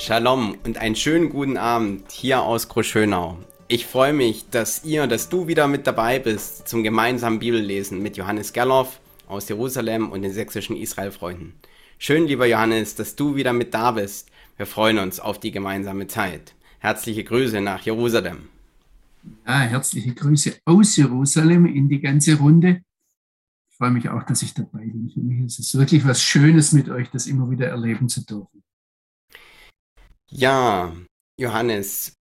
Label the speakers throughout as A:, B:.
A: Shalom und einen schönen guten Abend hier aus Großschönau. Ich freue mich, dass ihr, dass du wieder mit dabei bist zum gemeinsamen Bibellesen mit Johannes Gerloff aus Jerusalem und den sächsischen Israelfreunden. Schön, lieber Johannes, dass du wieder mit da bist. Wir freuen uns auf die gemeinsame Zeit. Herzliche Grüße nach Jerusalem.
B: Ja, herzliche Grüße aus Jerusalem in die ganze Runde. Ich freue mich auch, dass ich dabei bin. Für mich ist es wirklich was Schönes mit euch, das immer wieder erleben zu dürfen.
A: Ja, Johannes,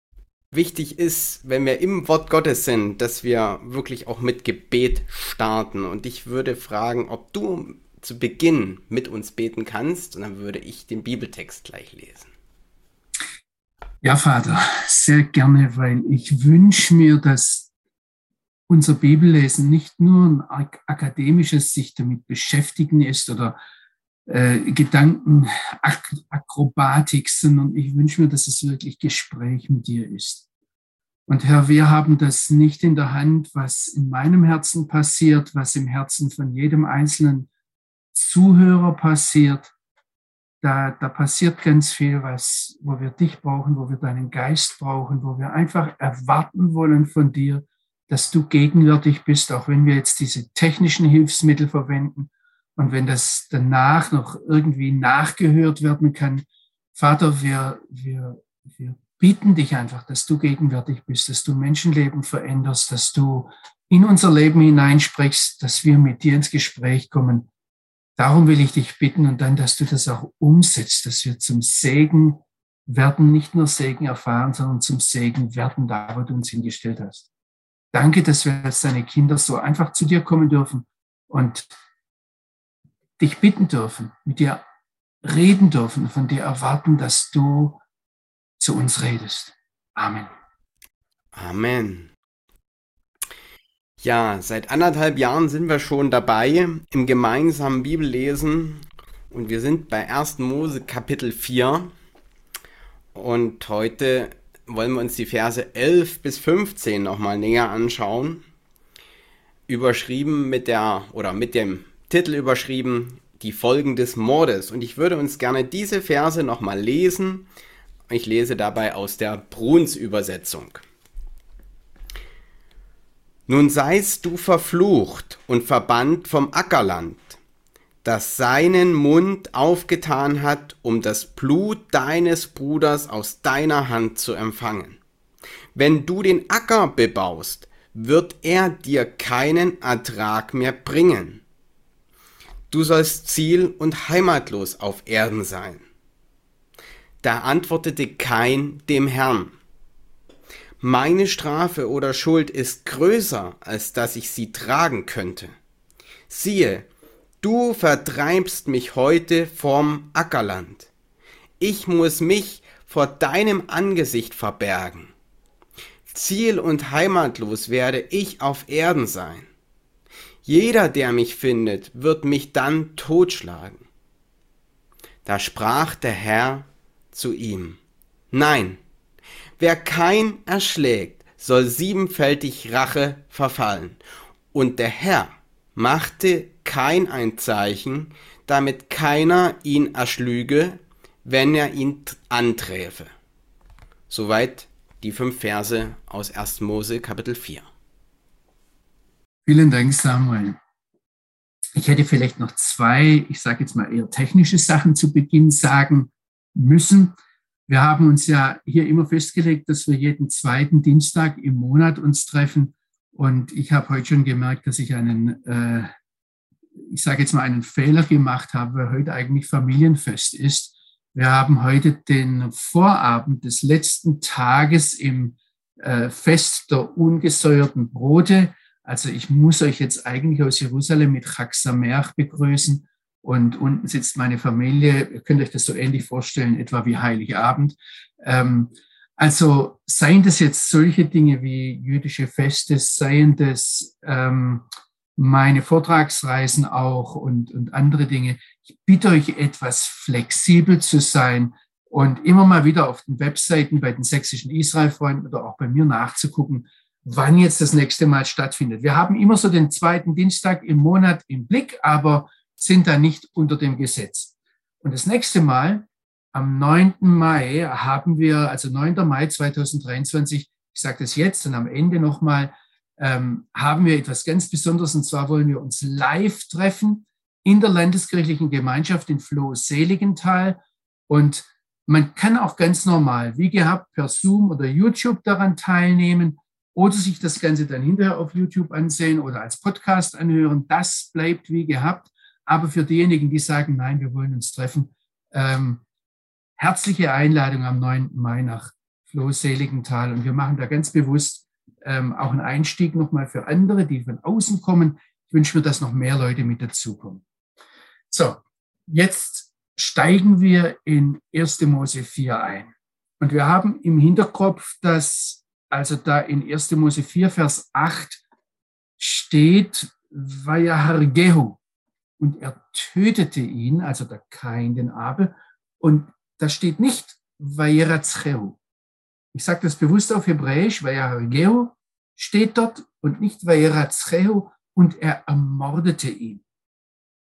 A: wichtig ist, wenn wir im Wort Gottes sind, dass wir wirklich auch mit Gebet starten. Und ich würde fragen, ob du zu Beginn mit uns beten kannst. Und dann würde ich den Bibeltext gleich lesen.
B: Ja, Vater, sehr gerne, weil ich wünsche mir, dass unser Bibellesen nicht nur ein akademisches sich damit beschäftigen ist oder äh, Gedankenakrobatik, sondern ich wünsche mir, dass es wirklich Gespräch mit dir ist. Und Herr, wir haben das nicht in der Hand, was in meinem Herzen passiert, was im Herzen von jedem einzelnen Zuhörer passiert. Da, da passiert ganz viel, was, wo wir dich brauchen, wo wir deinen Geist brauchen, wo wir einfach erwarten wollen von dir, dass du gegenwärtig bist, auch wenn wir jetzt diese technischen Hilfsmittel verwenden und wenn das danach noch irgendwie nachgehört werden kann, Vater, wir, wir, wir bieten dich einfach, dass du gegenwärtig bist, dass du Menschenleben veränderst, dass du in unser Leben hineinsprichst, dass wir mit dir ins Gespräch kommen. Darum will ich dich bitten und dann, dass du das auch umsetzt, dass wir zum Segen werden, nicht nur Segen erfahren, sondern zum Segen werden, da wo du uns hingestellt hast. Danke, dass wir als deine Kinder so einfach zu dir kommen dürfen und dich bitten dürfen, mit dir reden dürfen, von dir erwarten, dass du zu uns redest. Amen.
A: Amen. Ja, seit anderthalb Jahren sind wir schon dabei im gemeinsamen Bibellesen und wir sind bei 1. Mose Kapitel 4 und heute wollen wir uns die Verse 11 bis 15 nochmal näher anschauen. Überschrieben mit der oder mit dem Titel überschrieben, die Folgen des Mordes. Und ich würde uns gerne diese Verse nochmal lesen. Ich lese dabei aus der Bruns Übersetzung. Nun seist du verflucht und verbannt vom Ackerland, das seinen Mund aufgetan hat, um das Blut deines Bruders aus deiner Hand zu empfangen. Wenn du den Acker bebaust, wird er dir keinen Ertrag mehr bringen du sollst ziel- und heimatlos auf Erden sein. Da antwortete Kain dem Herrn, meine Strafe oder Schuld ist größer, als dass ich sie tragen könnte. Siehe, du vertreibst mich heute vom Ackerland. Ich muss mich vor deinem Angesicht verbergen. Ziel und heimatlos werde ich auf Erden sein. Jeder, der mich findet, wird mich dann totschlagen. Da sprach der Herr zu ihm, Nein, wer kein erschlägt, soll siebenfältig Rache verfallen. Und der Herr machte kein ein Zeichen, damit keiner ihn erschlüge, wenn er ihn anträfe. Soweit die fünf Verse aus 1. Mose Kapitel 4.
B: Vielen Dank, Samuel. Ich hätte vielleicht noch zwei, ich sage jetzt mal eher technische Sachen zu Beginn sagen müssen. Wir haben uns ja hier immer festgelegt, dass wir jeden zweiten Dienstag im Monat uns treffen. Und ich habe heute schon gemerkt, dass ich einen, äh, ich sage jetzt mal einen Fehler gemacht habe, weil heute eigentlich Familienfest ist. Wir haben heute den Vorabend des letzten Tages im äh, Fest der ungesäuerten Brote. Also ich muss euch jetzt eigentlich aus Jerusalem mit Chag Sameach begrüßen und unten sitzt meine Familie. Ihr könnt euch das so ähnlich vorstellen, etwa wie Heiligabend. Ähm, also seien das jetzt solche Dinge wie jüdische Feste, seien das ähm, meine Vortragsreisen auch und, und andere Dinge. Ich bitte euch etwas flexibel zu sein und immer mal wieder auf den Webseiten bei den sächsischen Israelfreunden oder auch bei mir nachzugucken, wann jetzt das nächste Mal stattfindet. Wir haben immer so den zweiten Dienstag im Monat im Blick, aber sind da nicht unter dem Gesetz. Und das nächste Mal am 9. Mai haben wir, also 9. Mai 2023, ich sage das jetzt und am Ende nochmal, ähm, haben wir etwas ganz Besonderes und zwar wollen wir uns live treffen in der landeskirchlichen Gemeinschaft in Floh-Seligenthal und man kann auch ganz normal, wie gehabt, per Zoom oder YouTube daran teilnehmen oder sich das Ganze dann hinterher auf YouTube ansehen oder als Podcast anhören. Das bleibt wie gehabt. Aber für diejenigen, die sagen, nein, wir wollen uns treffen, ähm, herzliche Einladung am 9. Mai nach Floh-Seligenthal. Und wir machen da ganz bewusst ähm, auch einen Einstieg nochmal für andere, die von außen kommen. Ich wünsche mir, dass noch mehr Leute mit dazukommen. So, jetzt steigen wir in 1. Mose 4 ein. Und wir haben im Hinterkopf, dass also da in 1. Mose 4, Vers 8 steht, Vayahargehu. Und er tötete ihn, also der Kain, den Abel. Und da steht nicht Vayeratzchehu. Ich sage das bewusst auf Hebräisch, Vayaragehu steht dort und nicht Vayeratzchehu und er ermordete ihn.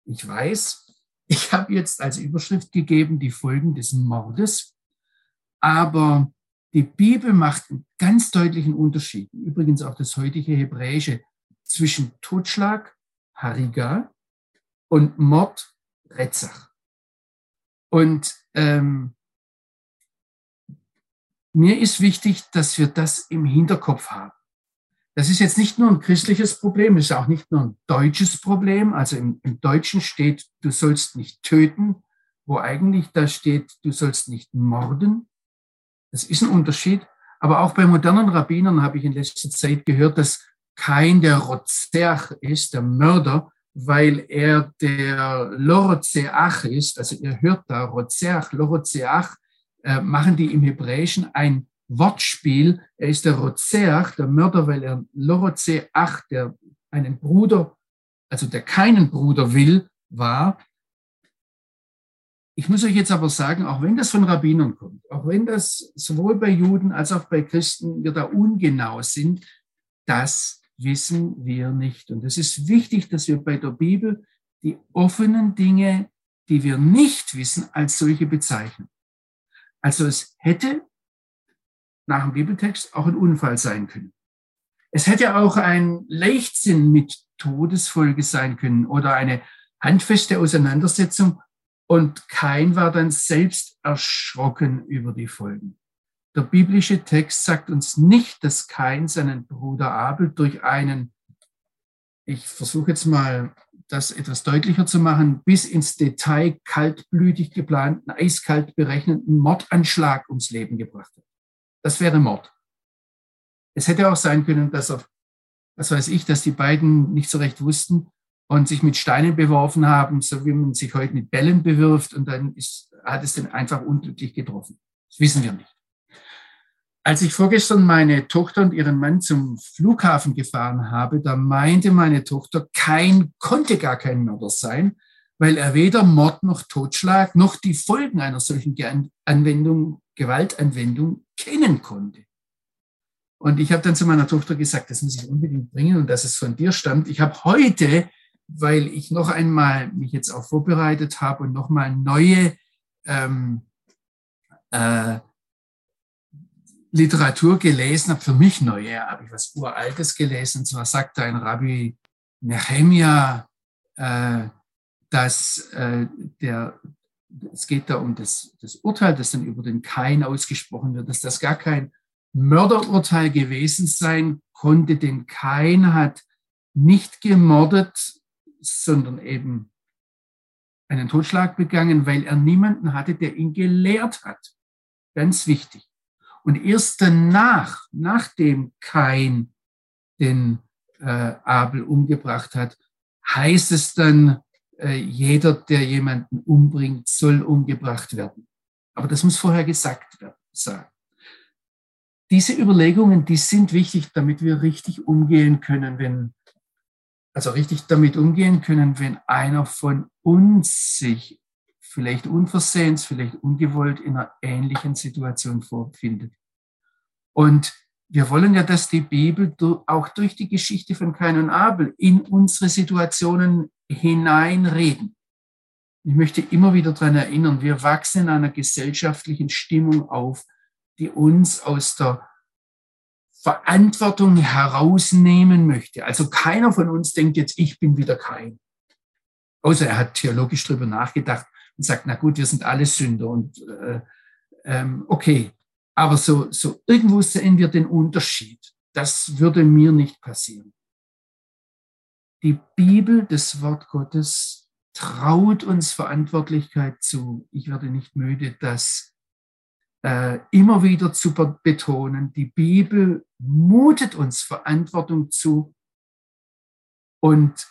B: Ich weiß, ich habe jetzt als Überschrift gegeben die Folgen des Mordes, aber die Bibel macht einen ganz deutlichen Unterschied, übrigens auch das heutige Hebräische, zwischen Totschlag, Hariga, und Mord, Retzach. Und ähm, mir ist wichtig, dass wir das im Hinterkopf haben. Das ist jetzt nicht nur ein christliches Problem, ist auch nicht nur ein deutsches Problem. Also im, im Deutschen steht, du sollst nicht töten, wo eigentlich da steht, du sollst nicht morden. Das ist ein Unterschied. Aber auch bei modernen Rabbinern habe ich in letzter Zeit gehört, dass kein der Rotzerch ist, der Mörder, weil er der Lorozeach ist, also ihr hört da Rozeach, Lorozeach, äh, machen die im Hebräischen ein Wortspiel. Er ist der Rozeach, der Mörder, weil er Lorozeach, der einen Bruder, also der keinen Bruder will, war. Ich muss euch jetzt aber sagen, auch wenn das von Rabbinern kommt, auch wenn das sowohl bei Juden als auch bei Christen wir da ungenau sind, das wissen wir nicht. Und es ist wichtig, dass wir bei der Bibel die offenen Dinge, die wir nicht wissen, als solche bezeichnen. Also es hätte nach dem Bibeltext auch ein Unfall sein können. Es hätte auch ein Leichtsinn mit Todesfolge sein können oder eine handfeste Auseinandersetzung und kein war dann selbst erschrocken über die Folgen. Der biblische Text sagt uns nicht, dass Kain seinen Bruder Abel durch einen, ich versuche jetzt mal das etwas deutlicher zu machen, bis ins Detail kaltblütig geplanten, eiskalt berechneten Mordanschlag ums Leben gebracht hat. Das wäre Mord. Es hätte auch sein können, dass er, was weiß ich, dass die beiden nicht so recht wussten und sich mit Steinen beworfen haben, so wie man sich heute mit Bällen bewirft und dann ist, hat es den einfach unglücklich getroffen. Das wissen wir nicht. Als ich vorgestern meine Tochter und ihren Mann zum Flughafen gefahren habe, da meinte meine Tochter, kein konnte gar kein Mörder sein, weil er weder Mord noch Totschlag noch die Folgen einer solchen Anwendung, Gewaltanwendung kennen konnte. Und ich habe dann zu meiner Tochter gesagt, das muss ich unbedingt bringen und dass es von dir stammt. Ich habe heute, weil ich noch einmal mich jetzt auch vorbereitet habe und noch mal neue ähm, äh, Literatur gelesen habe, für mich neue, habe ich was Uraltes gelesen. Und zwar sagt ein Rabbi Nehemia, äh, dass äh, der, es geht da um das, das Urteil, das dann über den Kain ausgesprochen wird, dass das gar kein Mörderurteil gewesen sein konnte, denn Kain hat nicht gemordet, sondern eben einen Totschlag begangen, weil er niemanden hatte, der ihn gelehrt hat. Ganz wichtig. Und erst danach, nachdem Kain den äh, Abel umgebracht hat, heißt es dann, äh, jeder, der jemanden umbringt, soll umgebracht werden. Aber das muss vorher gesagt werden. Sagen. Diese Überlegungen, die sind wichtig, damit wir richtig umgehen können, wenn, also richtig damit umgehen können, wenn einer von uns sich vielleicht unversehens, vielleicht ungewollt in einer ähnlichen Situation vorfindet. Und wir wollen ja, dass die Bibel auch durch die Geschichte von Kain und Abel in unsere Situationen hineinreden. Ich möchte immer wieder daran erinnern, wir wachsen in einer gesellschaftlichen Stimmung auf, die uns aus der Verantwortung herausnehmen möchte. Also keiner von uns denkt jetzt, ich bin wieder kein. Außer er hat theologisch darüber nachgedacht und sagt, na gut, wir sind alle Sünder und äh, ähm, okay. Aber so, so irgendwo sehen wir den Unterschied. Das würde mir nicht passieren. Die Bibel, das Wort Gottes, traut uns Verantwortlichkeit zu. Ich werde nicht müde, das äh, immer wieder zu betonen. Die Bibel mutet uns Verantwortung zu und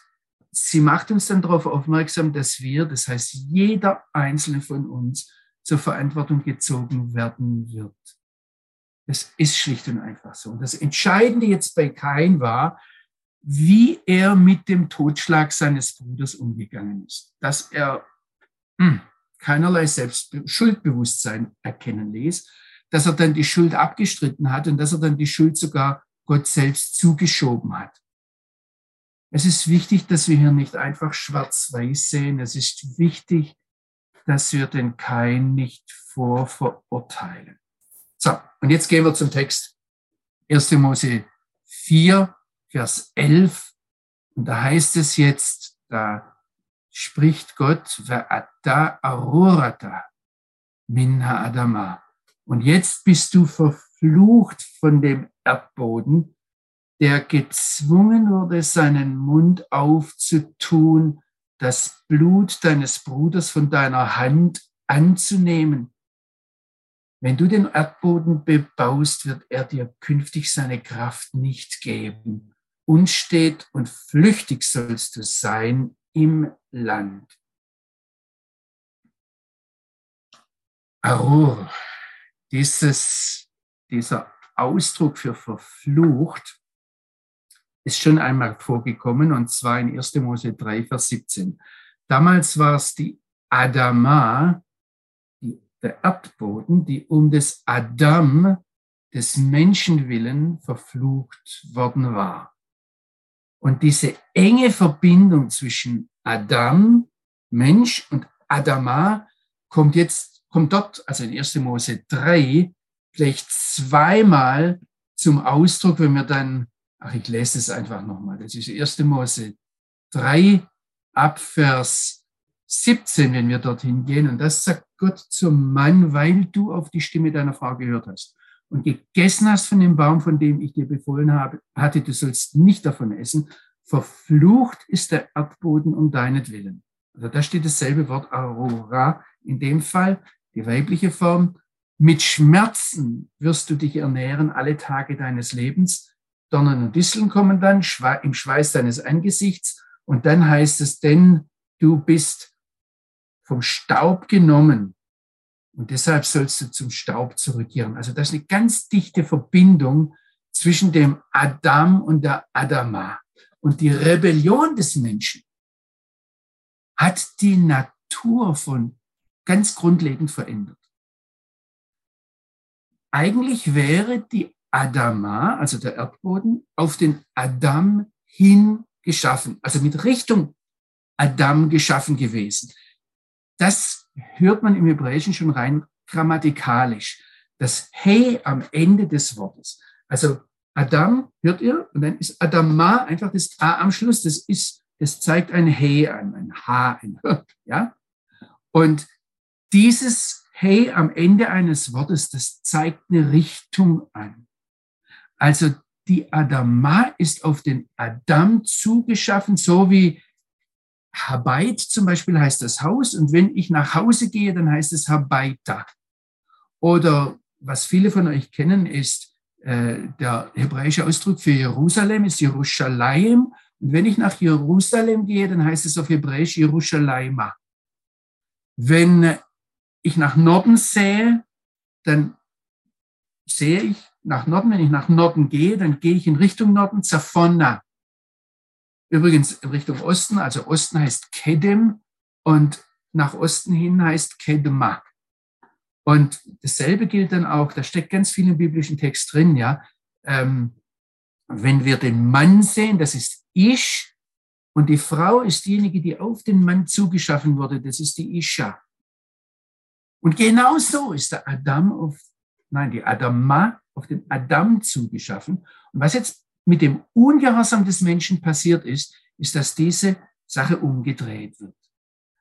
B: sie macht uns dann darauf aufmerksam, dass wir, das heißt jeder einzelne von uns, zur Verantwortung gezogen werden wird. Das ist schlicht und einfach so. Und das Entscheidende jetzt bei Kain war, wie er mit dem Totschlag seines Bruders umgegangen ist. Dass er mh, hm, keinerlei Selbst Schuldbewusstsein erkennen ließ, dass er dann die Schuld abgestritten hat und dass er dann die Schuld sogar Gott selbst zugeschoben hat. Es ist wichtig, dass wir hier nicht einfach schwarz-weiß sehen. Es ist wichtig, dass wir den Kain nicht vorverurteilen. So, und jetzt gehen wir zum Text. 1. Mose 4, Vers 11. Und da heißt es jetzt, da spricht Gott, Ve'ata arurata minha adama. Und jetzt bist du verflucht von dem Erdboden, der gezwungen wurde, seinen Mund aufzutun, das Blut deines Bruders von deiner Hand anzunehmen. Wenn du den Erdboden bebaust, wird er dir künftig seine Kraft nicht geben. Unstet und flüchtig sollst du sein im Land. Arur, dieses, dieser Ausdruck für verflucht ist schon einmal vorgekommen, und zwar in 1. Mose 3, Vers 17. Damals war es die Adama, die, der Erdboden, die um des Adam, des Menschen willen, verflucht worden war. Und diese enge Verbindung zwischen Adam, Mensch und Adama kommt jetzt, kommt dort, also in 1. Mose 3, vielleicht zweimal zum Ausdruck, wenn wir dann Ach, ich lese es einfach nochmal. Das ist 1. Mose 3 ab Vers 17, wenn wir dorthin gehen. Und das sagt Gott zum Mann, weil du auf die Stimme deiner Frau gehört hast und gegessen hast von dem Baum, von dem ich dir befohlen habe, hatte, du sollst nicht davon essen. Verflucht ist der Erdboden um deinetwillen. Also da steht dasselbe Wort Aurora in dem Fall, die weibliche Form. Mit Schmerzen wirst du dich ernähren alle Tage deines Lebens. Dornen und Disteln kommen dann im Schweiß deines Angesichts und dann heißt es, denn du bist vom Staub genommen und deshalb sollst du zum Staub zurückkehren. Also das ist eine ganz dichte Verbindung zwischen dem Adam und der Adama. Und die Rebellion des Menschen hat die Natur von ganz grundlegend verändert. Eigentlich wäre die Adama, also der Erdboden, auf den Adam hin geschaffen, also mit Richtung Adam geschaffen gewesen. Das hört man im Hebräischen schon rein grammatikalisch. Das He am Ende des Wortes. Also Adam, hört ihr? Und dann ist Adama einfach das A am Schluss. Das ist, das zeigt ein He an, ein H, ein H, ja? Und dieses He am Ende eines Wortes, das zeigt eine Richtung an. Also die Adama ist auf den Adam zugeschaffen, so wie Habait zum Beispiel heißt das Haus. Und wenn ich nach Hause gehe, dann heißt es Habaita. Oder was viele von euch kennen, ist äh, der hebräische Ausdruck für Jerusalem ist Jerusalem. Und wenn ich nach Jerusalem gehe, dann heißt es auf Hebräisch Jerusalema. Wenn ich nach Norden sehe, dann sehe ich nach Norden. Wenn ich nach Norden gehe, dann gehe ich in Richtung Norden, Zafonna. Übrigens in Richtung Osten, also Osten heißt Kedem und nach Osten hin heißt Kedma. Und dasselbe gilt dann auch, da steckt ganz viel im biblischen Text drin, ja. Ähm, wenn wir den Mann sehen, das ist Ich, Und die Frau ist diejenige, die auf den Mann zugeschaffen wurde. Das ist die Isha. Und genau so ist der Adam auf, nein, die Adama auf den Adam zugeschaffen. Und was jetzt mit dem Ungehorsam des Menschen passiert ist, ist, dass diese Sache umgedreht wird.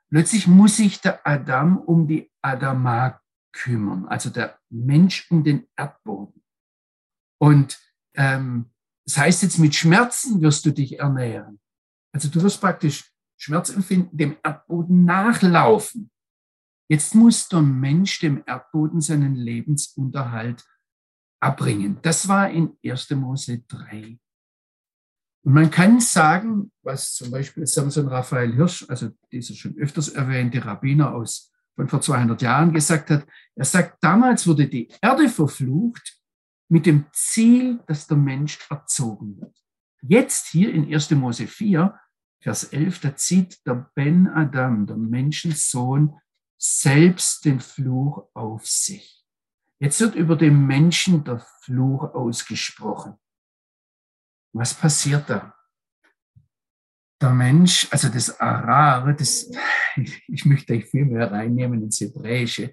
B: Plötzlich muss sich der Adam um die Adama kümmern, also der Mensch um den Erdboden. Und ähm, das heißt jetzt, mit Schmerzen wirst du dich ernähren. Also du wirst praktisch Schmerzempfinden dem Erdboden nachlaufen. Jetzt muss der Mensch dem Erdboden seinen Lebensunterhalt abbringen. Das war in 1. Mose 3. Und man kann sagen, was zum Beispiel Samson Raphael Hirsch, also dieser schon öfters erwähnte Rabbiner aus von vor 200 Jahren gesagt hat, er sagt, damals wurde die Erde verflucht mit dem Ziel, dass der Mensch erzogen wird. Jetzt hier in 1. Mose 4, Vers 11, da zieht der Ben Adam, der Menschensohn, selbst den Fluch auf sich. Jetzt wird über den Menschen der Fluch ausgesprochen. Was passiert da? Der Mensch, also das Arar, das, ich möchte euch viel mehr reinnehmen ins Hebräische.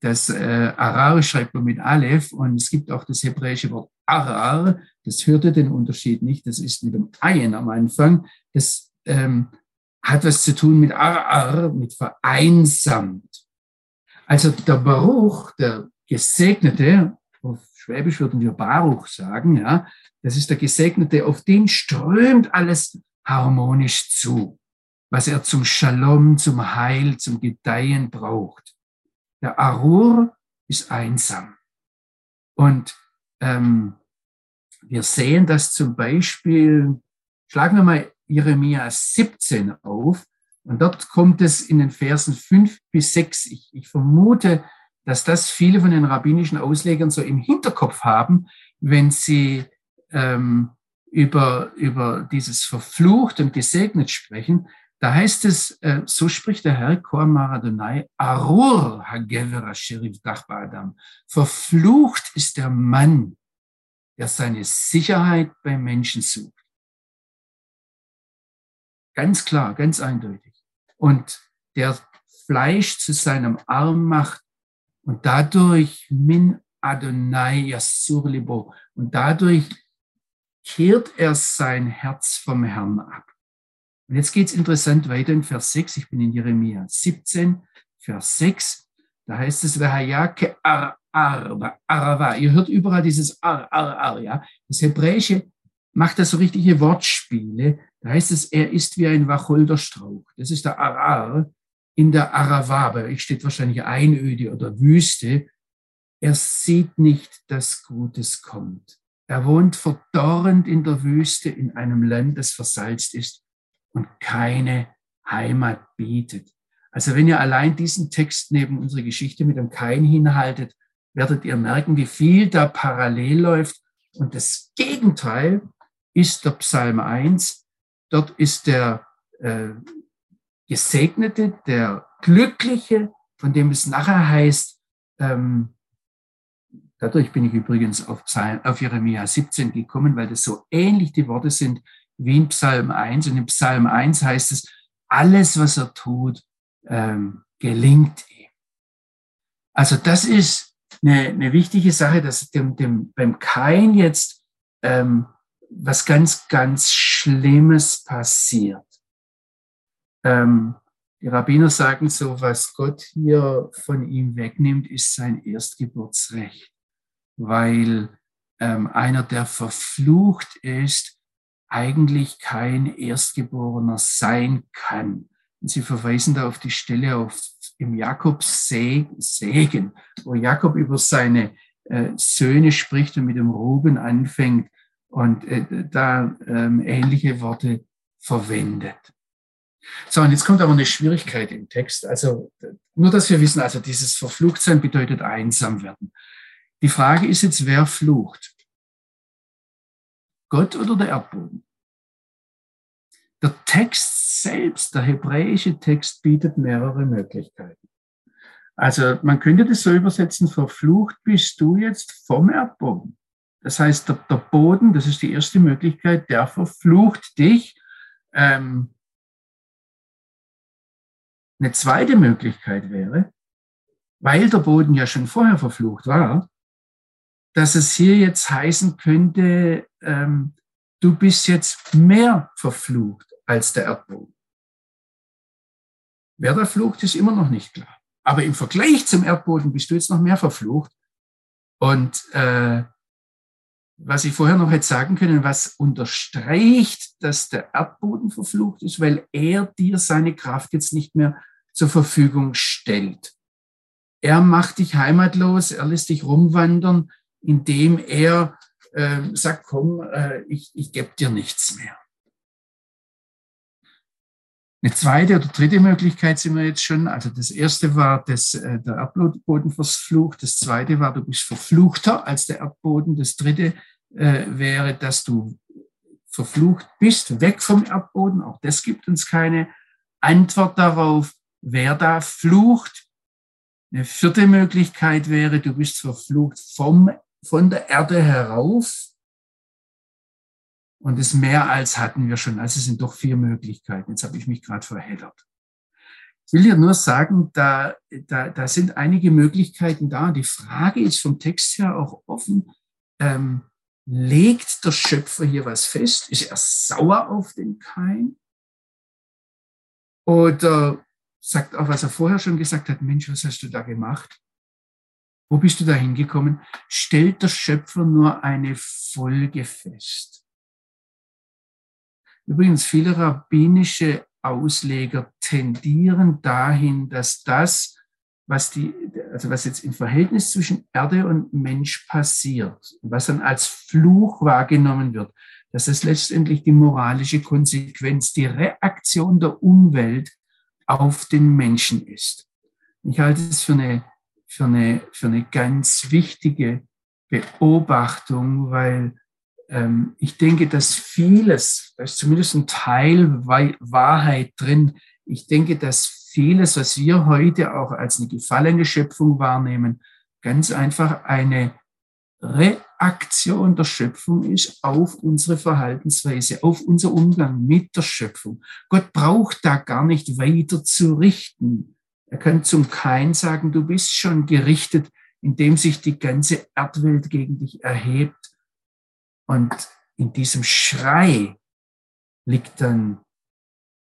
B: Das äh, Arar schreibt man mit Aleph und es gibt auch das hebräische Wort Arar. Das hörte den Unterschied nicht. Das ist mit dem Ayen am Anfang. Das ähm, hat was zu tun mit Arar, mit vereinsamt. Also der Baruch, der Gesegnete, auf Schwäbisch würden wir Baruch sagen, ja, das ist der Gesegnete, auf den strömt alles harmonisch zu, was er zum Shalom, zum Heil, zum Gedeihen braucht. Der Arur ist einsam. Und ähm, wir sehen das zum Beispiel, schlagen wir mal Jeremia 17 auf. Und dort kommt es in den Versen 5 bis 6. Ich, ich vermute, dass das viele von den rabbinischen Auslegern so im Hinterkopf haben, wenn sie ähm, über, über dieses verflucht und gesegnet sprechen. Da heißt es, äh, so spricht der Herr, Kor Maradonai, Arur Hagever Sheriff Adam. Verflucht ist der Mann, der seine Sicherheit beim Menschen sucht. Ganz klar, ganz eindeutig. Und der Fleisch zu seinem Arm macht und dadurch min Adonai Yasur Libo und dadurch kehrt er sein Herz vom Herrn ab. Und jetzt geht's interessant weiter in Vers 6. Ich bin in Jeremia 17, Vers 6. Da heißt es, Vahayake ar ar arava. Ihr hört überall dieses ar ar ar, ja. Das Hebräische macht da so richtige Wortspiele. Da heißt es, er ist wie ein Wacholderstrauch. Das ist der Arar in der Arava. Bei euch steht wahrscheinlich Einöde oder Wüste. Er sieht nicht, dass Gutes kommt. Er wohnt verdorrend in der Wüste in einem Land, das versalzt ist und keine Heimat bietet. Also wenn ihr allein diesen Text neben unsere Geschichte mit dem Kain hinhaltet, werdet ihr merken, wie viel da parallel läuft. Und das Gegenteil ist der Psalm 1. Dort ist der äh, Gesegnete, der Glückliche, von dem es nachher heißt, ähm, dadurch bin ich übrigens auf, Psalm, auf Jeremia 17 gekommen, weil das so ähnlich die Worte sind wie in Psalm 1. Und in Psalm 1 heißt es, alles, was er tut, ähm, gelingt ihm. Also das ist eine, eine wichtige Sache, dass dem, dem, beim Kain jetzt ähm, was ganz, ganz Schlimmes passiert. Ähm, die Rabbiner sagen so, was Gott hier von ihm wegnimmt, ist sein Erstgeburtsrecht, weil ähm, einer, der verflucht ist, eigentlich kein Erstgeborener sein kann. Und sie verweisen da auf die Stelle auf, im Jakobs Segen, wo Jakob über seine äh, Söhne spricht und mit dem Ruben anfängt und äh, da ähm, ähnliche Worte verwendet. So, und jetzt kommt aber eine Schwierigkeit im Text. Also nur, dass wir wissen, also dieses Verfluchtsein bedeutet einsam werden. Die Frage ist jetzt, wer flucht? Gott oder der Erdboden? Der Text selbst, der hebräische Text bietet mehrere Möglichkeiten. Also man könnte das so übersetzen, verflucht bist du jetzt vom Erdboden. Das heißt, der, der Boden, das ist die erste Möglichkeit, der verflucht dich. Ähm, Eine zweite Möglichkeit wäre, weil der Boden ja schon vorher verflucht war, dass es hier jetzt heißen könnte, ähm, du bist jetzt mehr verflucht als der Erdboden. Wer da flucht, ist immer noch nicht klar. Aber im Vergleich zum Erdboden bist du jetzt noch mehr verflucht. Und äh, was ich vorher noch hätte sagen können, was unterstreicht, dass der Erdboden verflucht ist, weil er dir seine Kraft jetzt nicht mehr zur Verfügung stellt. Er macht dich heimatlos, er lässt dich rumwandern, indem er äh, sagt, komm, äh, ich, ich gebe dir nichts mehr. Eine zweite oder dritte Möglichkeit sind wir jetzt schon. Also das erste war das, äh, der Erdboden verflucht. Das zweite war, du bist verfluchter als der Erdboden. Das dritte äh, wäre, dass du verflucht bist, weg vom Erdboden. Auch das gibt uns keine Antwort darauf, wer da flucht. Eine vierte Möglichkeit wäre, du bist verflucht vom, von der Erde herauf. Und das mehr als hatten wir schon. Also es sind doch vier Möglichkeiten. Jetzt habe ich mich gerade verheddert. Ich will dir nur sagen, da, da, da sind einige Möglichkeiten da. Die Frage ist vom Text her auch offen. Ähm, legt der Schöpfer hier was fest? Ist er sauer auf den Kain? Oder sagt auch, was er vorher schon gesagt hat, Mensch, was hast du da gemacht? Wo bist du da hingekommen? Stellt der Schöpfer nur eine Folge fest. Übrigens, viele rabbinische Ausleger tendieren dahin, dass das, was die, also was jetzt im Verhältnis zwischen Erde und Mensch passiert, was dann als Fluch wahrgenommen wird, dass es letztendlich die moralische Konsequenz, die Reaktion der Umwelt auf den Menschen ist. Ich halte es für eine, für eine, für eine ganz wichtige Beobachtung, weil ähm, ich denke, dass vieles, da ist zumindest ein Teil Wahrheit drin. Ich denke, dass vieles, was wir heute auch als eine gefallene Schöpfung wahrnehmen, ganz einfach eine Reaktion der Schöpfung ist auf unsere Verhaltensweise, auf unser Umgang mit der Schöpfung. Gott braucht da gar nicht weiter zu richten. Er kann zum Kein sagen, du bist schon gerichtet, indem sich die ganze Erdwelt gegen dich erhebt und in diesem Schrei liegt dann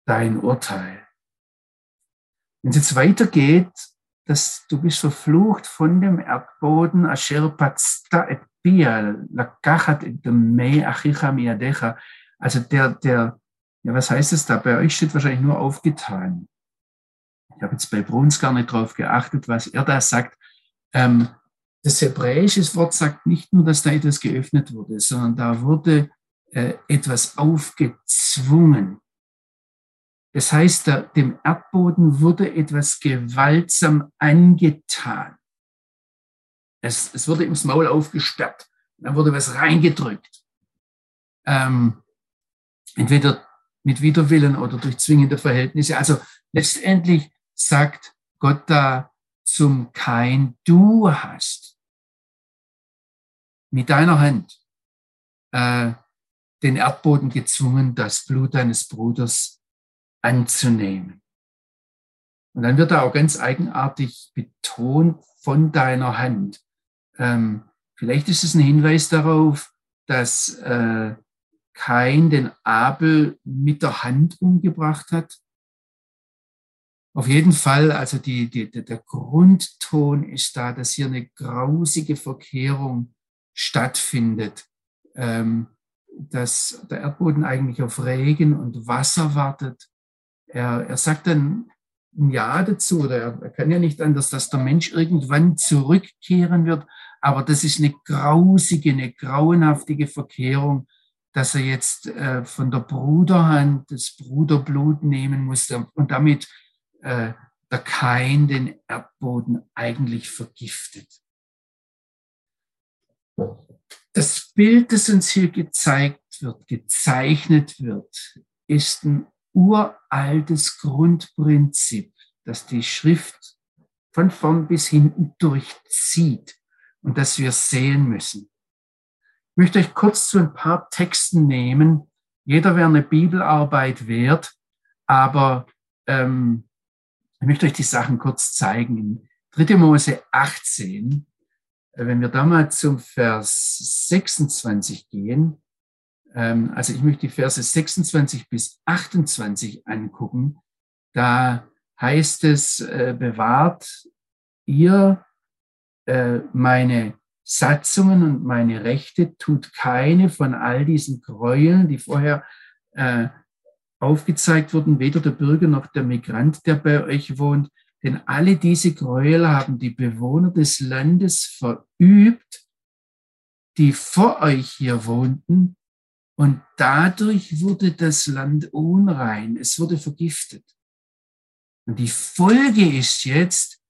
B: dein Urteil. Wenn es jetzt weitergeht, dass du bist verflucht von dem Erdboden, asher pia, lakachat me achicha miadecha. Also der, der, ja, was heißt es da? Bei euch steht wahrscheinlich nur aufgetan. Ich habe jetzt bei Bruns gar nicht drauf geachtet, was er da sagt. Ähm, das hebräische Wort sagt nicht nur, dass da etwas geöffnet wurde, sondern da wurde äh, etwas aufgezwungen. Das heißt, da, dem Erdboden wurde etwas gewaltsam angetan. Es, es wurde ins Maul aufgesperrt. Dann wurde was reingedrückt. Ähm, entweder mit Widerwillen oder durch zwingende Verhältnisse. Also letztendlich sagt Gott da zum Kein, du hast mit deiner Hand äh, den Erdboden gezwungen, das Blut deines Bruders anzunehmen. Und dann wird da auch ganz eigenartig betont von deiner Hand. Ähm, vielleicht ist es ein Hinweis darauf, dass äh, Kain den Abel mit der Hand umgebracht hat. Auf jeden Fall, also die, die, der Grundton ist da, dass hier eine grausige Verkehrung stattfindet, ähm, dass der Erdboden eigentlich auf Regen und Wasser wartet. Er, er sagt dann ein Ja dazu, oder er, kann ja nicht anders, dass der Mensch irgendwann zurückkehren wird, aber das ist eine grausige, eine grauenhaftige Verkehrung, dass er jetzt äh, von der Bruderhand das Bruderblut nehmen musste und damit äh, der Kain den Erdboden eigentlich vergiftet. Das Bild, das uns hier gezeigt wird, gezeichnet wird, ist ein uraltes Grundprinzip, das die Schrift von vorn bis hinten durchzieht und das wir sehen müssen. Ich möchte euch kurz zu ein paar Texten nehmen. Jeder wäre eine Bibelarbeit wert, aber ähm, Ich möchte euch die Sachen kurz zeigen. In 3. Mose 18, äh, wenn wir da mal zum Vers 26 gehen, also ich möchte die Verse 26 bis 28 angucken, da heißt es, äh, bewahrt ihr äh, meine Satzungen und meine Rechte, tut keine von all diesen Gräueln, die vorher äh, aufgezeigt wurden, weder der Bürger noch der Migrant, der bei euch wohnt. Denn alle diese Gräuel haben die Bewohner des Landes verübt, die vor euch hier wohnten. Und dadurch wurde das Land unrein. Es wurde vergiftet. Und die Folge ist jetzt,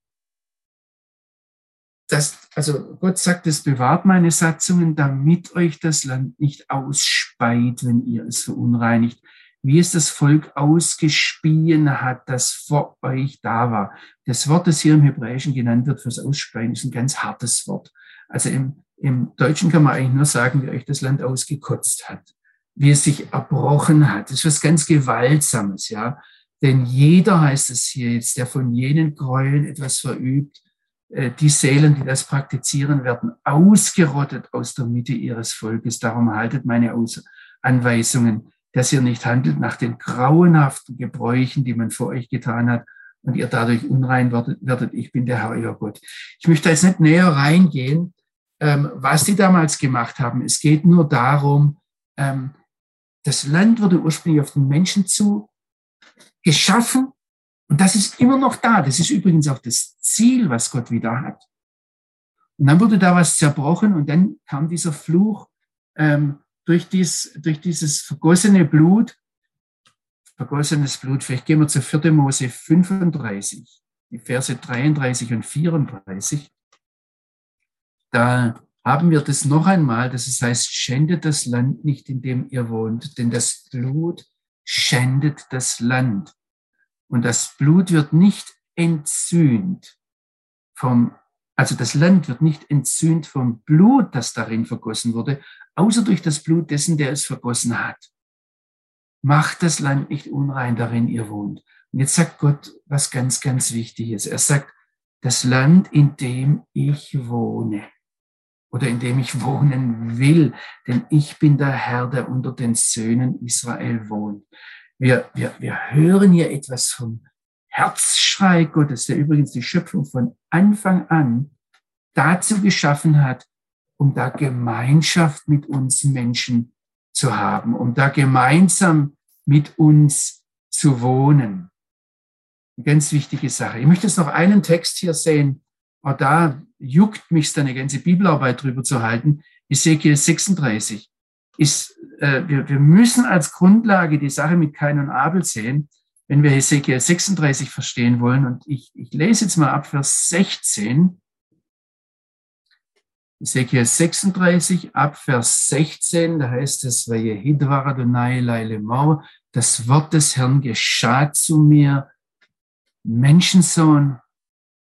B: dass, also Gott sagt, es bewahrt meine Satzungen, damit euch das Land nicht ausspeit, wenn ihr es verunreinigt, wie es das Volk ausgespien hat, das vor euch da war. Das Wort, das hier im Hebräischen genannt wird fürs Ausspeien, ist ein ganz hartes Wort. Also im, im Deutschen kann man eigentlich nur sagen, wie euch das Land ausgekotzt hat, wie es sich erbrochen hat. Das ist was ganz Gewaltsames, ja. Denn jeder heißt es hier jetzt, der von jenen Gräueln etwas verübt, äh, die Seelen, die das praktizieren, werden ausgerottet aus der Mitte ihres Volkes. Darum haltet meine Anweisungen, dass ihr nicht handelt nach den grauenhaften Gebräuchen, die man vor euch getan hat und ihr dadurch unrein werdet. Ich bin der Herr, euer Gott. Ich möchte jetzt nicht näher reingehen, ähm, was die damals gemacht haben. Es geht nur darum, ähm, das Land wurde ursprünglich auf den Menschen zu geschaffen und das ist immer noch da. Das ist übrigens auch das Ziel, was Gott wieder hat. Und dann wurde da was zerbrochen und dann kam dieser Fluch ähm, durch, dies, durch dieses vergossene Blut. Vergossenes Blut, vielleicht gehen wir zu 4. Mose 35, die Verse 33 und 34. Da haben wir das noch einmal, dass es heißt, schändet das Land nicht, in dem ihr wohnt, denn das Blut schändet das Land. Und das Blut wird nicht entzünd vom, also das Land wird nicht entzünd vom Blut, das darin vergossen wurde, außer durch das Blut dessen, der es vergossen hat. Macht das Land nicht unrein, darin ihr wohnt. Und jetzt sagt Gott was ganz, ganz Wichtiges. Er sagt, das Land, in dem ich wohne oder in dem ich wohnen will, denn ich bin der Herr, der unter den Söhnen Israel wohnt. Wir, wir, wir hören hier etwas vom Herzschrei Gottes, der übrigens die Schöpfung von Anfang an dazu geschaffen hat, um da Gemeinschaft mit uns Menschen zu haben, um da gemeinsam mit uns zu wohnen. Eine ganz wichtige Sache. Ich möchte jetzt noch einen Text hier sehen. Auch da juckt mich da eine ganze Bibelarbeit drüber zu halten. Ezekiel 36 ist, äh, wir, wir müssen als Grundlage die Sache mit Kain und Abel sehen, wenn wir Hesekiel 36 verstehen wollen. Und ich, ich lese jetzt mal ab Vers 16. Hesekiel 36 ab Vers 16, da heißt es, das Wort des Herrn geschah zu mir, Menschensohn,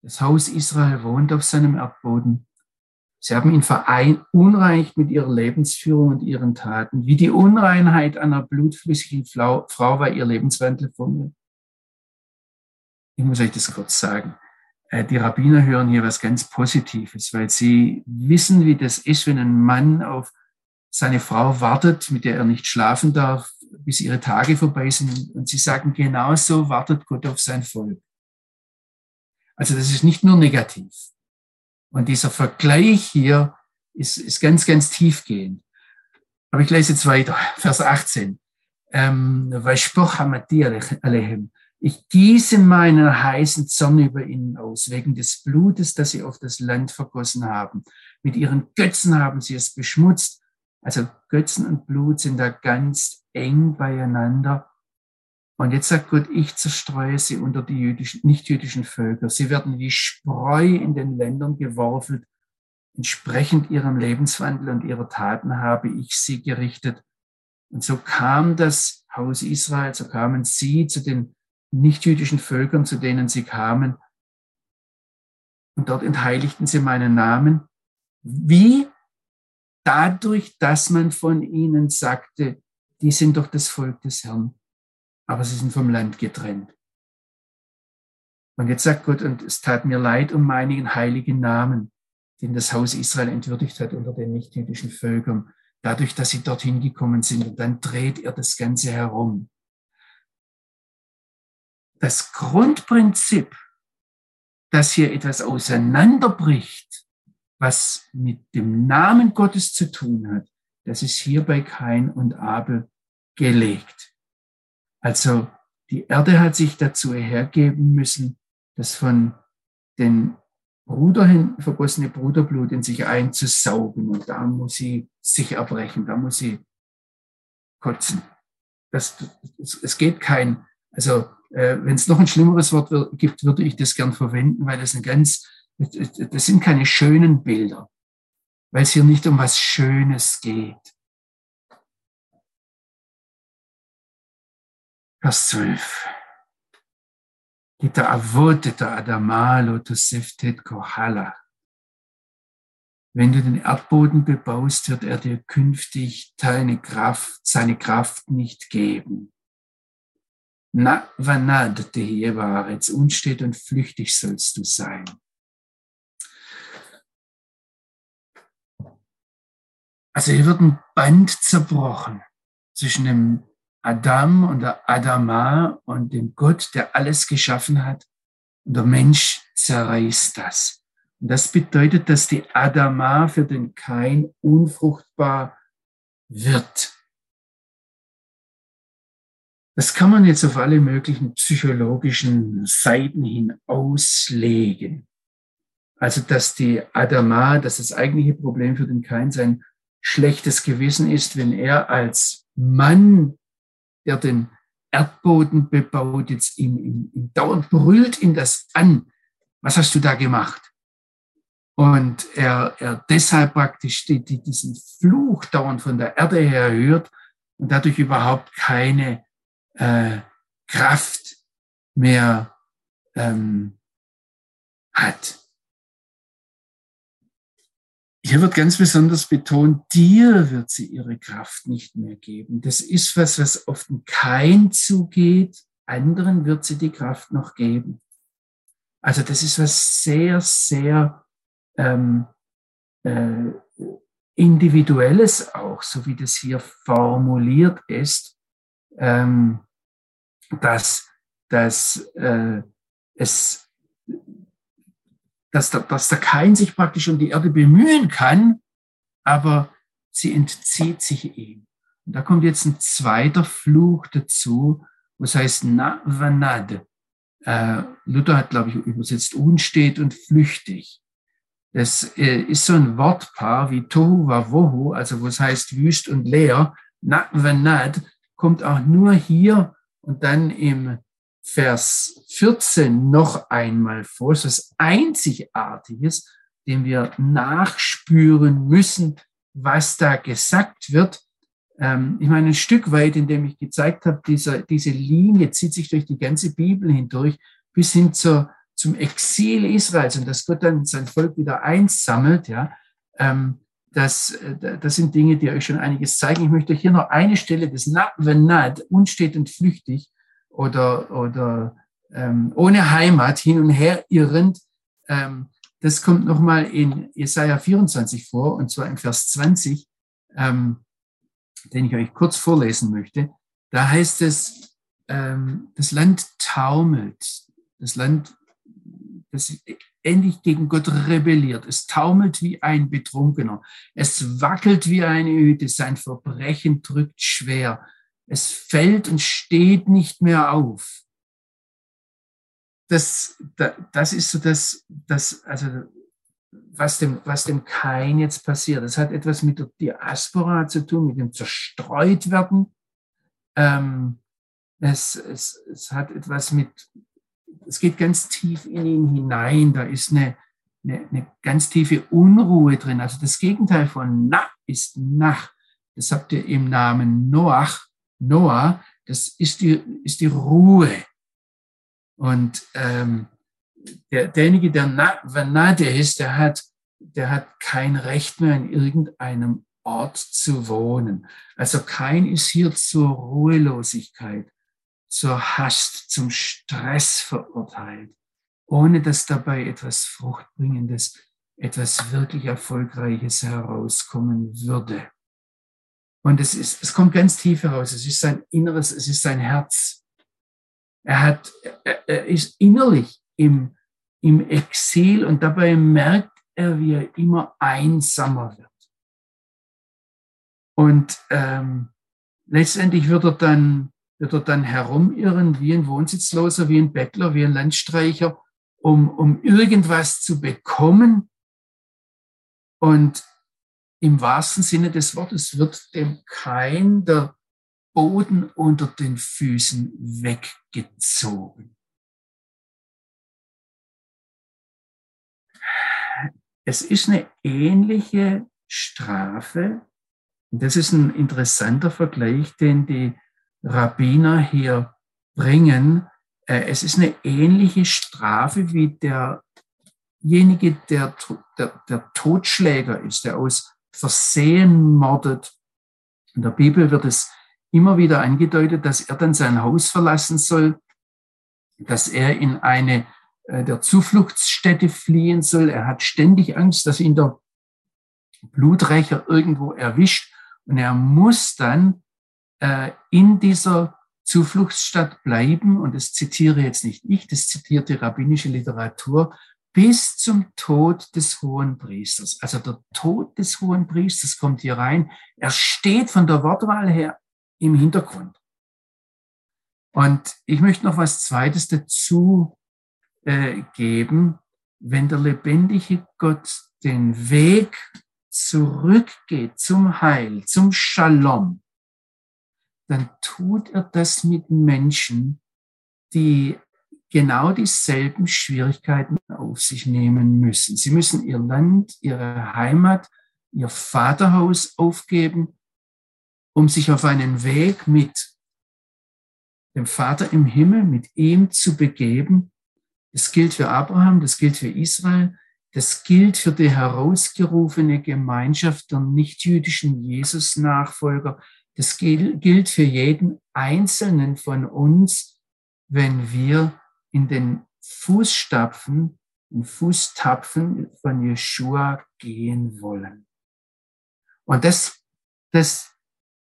B: das Haus Israel wohnt auf seinem Erdboden. Sie haben ihn verunreinigt mit ihrer Lebensführung und ihren Taten. Wie die Unreinheit einer blutflüssigen Frau war ihr Lebenswandel von mir. Ich muss euch das kurz sagen. Äh, die Rabbiner hören hier was ganz Positives, weil sie wissen, wie das ist, wenn ein Mann auf seine Frau wartet, mit der er nicht schlafen darf, bis ihre Tage vorbei sind. Und sie sagen, genauso wartet Gott auf sein Volk. Also das ist nicht nur negativ. Und dieser Vergleich hier ist, ist ganz, ganz tiefgehend. Aber ich lese jetzt weiter, Vers 18. Ähm, ich gieße meinen heißen Zorn über ihnen aus, wegen des Blutes, das sie auf das Land vergossen haben. Mit ihren Götzen haben sie es beschmutzt. Also Götzen und Blut sind da ganz eng beieinander. Und jetzt sagt Gott, ich zerstreue sie unter die jüdischen, nicht-jüdischen Völker. Sie werden wie Spreu in den Ländern geworfen. Entsprechend ihrem Lebenswandel und ihrer Taten habe ich sie gerichtet. Und so kam das Haus Israel, so kamen sie zu den nicht-jüdischen Völkern, zu denen sie kamen. Und dort entheiligten sie meinen Namen. Wie? Dadurch, dass man von ihnen sagte, die sind doch das Volk des Herrn aber sie sind vom Land getrennt. Und jetzt sagt Gott, und es tat mir leid um meinigen heiligen Namen, den das Haus Israel entwürdigt hat unter den nichtjüdischen Völkern, dadurch, dass sie dorthin gekommen sind. Und dann dreht er das Ganze herum. Das Grundprinzip, dass hier etwas auseinanderbricht, was mit dem Namen Gottes zu tun hat, das ist hier bei Kain und Abel gelegt. Also die Erde hat sich dazu hergeben müssen, das von den Brudern vergossene Bruderblut in sich einzusaugen. Und da muss sie sich erbrechen, da muss sie kotzen. Das, es, es geht kein, also äh, wenn es noch ein schlimmeres Wort gibt, würde ich das gern verwenden, weil das ein ganz, das sind keine schönen Bilder, weil es hier nicht um was Schönes geht. Vers 12. Kita avot et adama lo toseftet kohala. Wenn du den Erdboden bebaust, wird er dir künftig deine Kraft, seine Kraft nicht geben. Na, vanad jetzt unstet und flüchtig sollst du sein. Also hier wird ein Band zerbrochen zwischen dem Adam und der Adama und dem Gott, der alles geschaffen hat. Und der Mensch zerreißt das. Und das bedeutet, dass die Adama für den Kain unfruchtbar wird. Das kann man jetzt auf alle möglichen psychologischen Seiten hin auslegen. Also, dass die Adama, dass das eigentliche Problem für den Kain sein schlechtes Gewissen ist, wenn er als Mann der den Erdboden bebaut, jetzt ihm, ihm, ihm dauernd brüllt ihn das an. Was hast du da gemacht? Und er, er deshalb praktisch die, die, diesen Fluch dauernd von der Erde her hört und dadurch überhaupt keine äh, Kraft mehr ähm, hat. Hier wird ganz besonders betont, dir wird sie ihre Kraft nicht mehr geben. Das ist was, was den Kein zugeht. Anderen wird sie die Kraft noch geben. Also das ist was sehr, sehr ähm, äh, Individuelles auch, so wie das hier formuliert ist, ähm, dass, dass äh, es dass der, dass der Kain sich praktisch um die Erde bemühen kann, aber sie entzieht sich ihm. Und da kommt jetzt ein zweiter Fluch dazu, was heißt na vanad. Äh, Luther hat, glaube ich, übersetzt unstet und flüchtig. Das äh, ist so ein Wortpaar wie tohu wavohu, also was heißt wüst und leer. Na vanad kommt auch nur hier und dann im Vers 14 noch einmal vor. Es ist Einzigartiges, dem wir nachspüren müssen, was da gesagt wird. Ähm, ich meine, ein Stück weit, in dem ich gezeigt habe, dieser, diese Linie zieht sich durch die ganze Bibel hindurch bis hin zur, zum Exil Israels und dass Gott dann sein Volk wieder einsammelt. Ja, ähm, das, äh, das sind Dinge, die euch schon einiges zeigen. Ich möchte hier noch eine Stelle des Nad, unstet und flüchtig, oder, oder ähm, ohne Heimat hin und her irrend. Ähm, das kommt nochmal in Jesaja 24 vor, und zwar im Vers 20, ähm, den ich euch kurz vorlesen möchte. Da heißt es, ähm, das Land taumelt, das Land, das endlich gegen Gott rebelliert. Es taumelt wie ein Betrunkener. Es wackelt wie eine Hütte. Sein Verbrechen drückt schwer. Es fällt und steht nicht mehr auf. Das, das ist so das, das, also, was dem, was dem Kain jetzt passiert. Das hat etwas mit der Diaspora zu tun, mit dem Zerstreutwerden. Ähm, es, es, es hat etwas mit, es geht ganz tief in ihn hinein. Da ist eine, eine, eine ganz tiefe Unruhe drin. Also das Gegenteil von Na ist Nach. Das habt ihr im Namen Noach. Noah, das ist die, ist die Ruhe. Und ähm, der, derjenige, der Vanade ist, der hat, der hat kein Recht mehr in irgendeinem Ort zu wohnen. Also kein ist hier zur Ruhelosigkeit, zur Hast, zum Stress verurteilt. ohne dass dabei etwas Fruchtbringendes, etwas wirklich Erfolgreiches herauskommen würde. Und es ist, es kommt ganz tief heraus. Es ist sein Inneres, es ist sein Herz. Er hat, er ist innerlich im, im Exil und dabei merkt er, wie er immer einsamer wird. Und ähm, letztendlich wird er dann, wird er dann herumirren wie ein Wohnsitzloser, wie ein Bettler, wie ein Landstreicher, um, um irgendwas zu bekommen. Und im wahrsten Sinne des Wortes wird dem kein der Boden unter den Füßen weggezogen. Es ist eine ähnliche Strafe. Das ist ein interessanter Vergleich, den die Rabbiner hier bringen. Äh, es ist eine ähnliche Strafe wie derjenige, der, der, der Totschläger ist, der aus Versehen mordet. In der Bibel wird es immer wieder angedeutet, dass er dann sein Haus verlassen soll, dass er in eine äh, der Zufluchtsstätte fliehen soll. Er hat ständig Angst, dass ihn der Bluträcher irgendwo erwischt und er muss dann äh, in dieser Zufluchtsstadt bleiben. Und das zitiere jetzt nicht ich, das zitiert die rabbinische Literatur bis zum Tod des hohen Priesters. Also der Tod des hohen Priesters kommt hier rein. Er steht von der Wortwahl her im Hintergrund. Und ich möchte noch was Zweites dazu äh, geben. Wenn der lebendige Gott den Weg zurückgeht zum Heil, zum Shalom, dann tut er das mit Menschen, die genau dieselben Schwierigkeiten auf sich nehmen müssen. Sie müssen ihr Land, ihre Heimat, ihr Vaterhaus aufgeben, um sich auf einen Weg mit dem Vater im Himmel, mit ihm zu begeben. Das gilt für Abraham, das gilt für Israel, das gilt für die herausgerufene Gemeinschaft der nichtjüdischen Jesus-Nachfolger. Das gilt für jeden Einzelnen von uns, wenn wir in den Fußstapfen, in Fußtapfen von Jeshua gehen wollen. Und das, das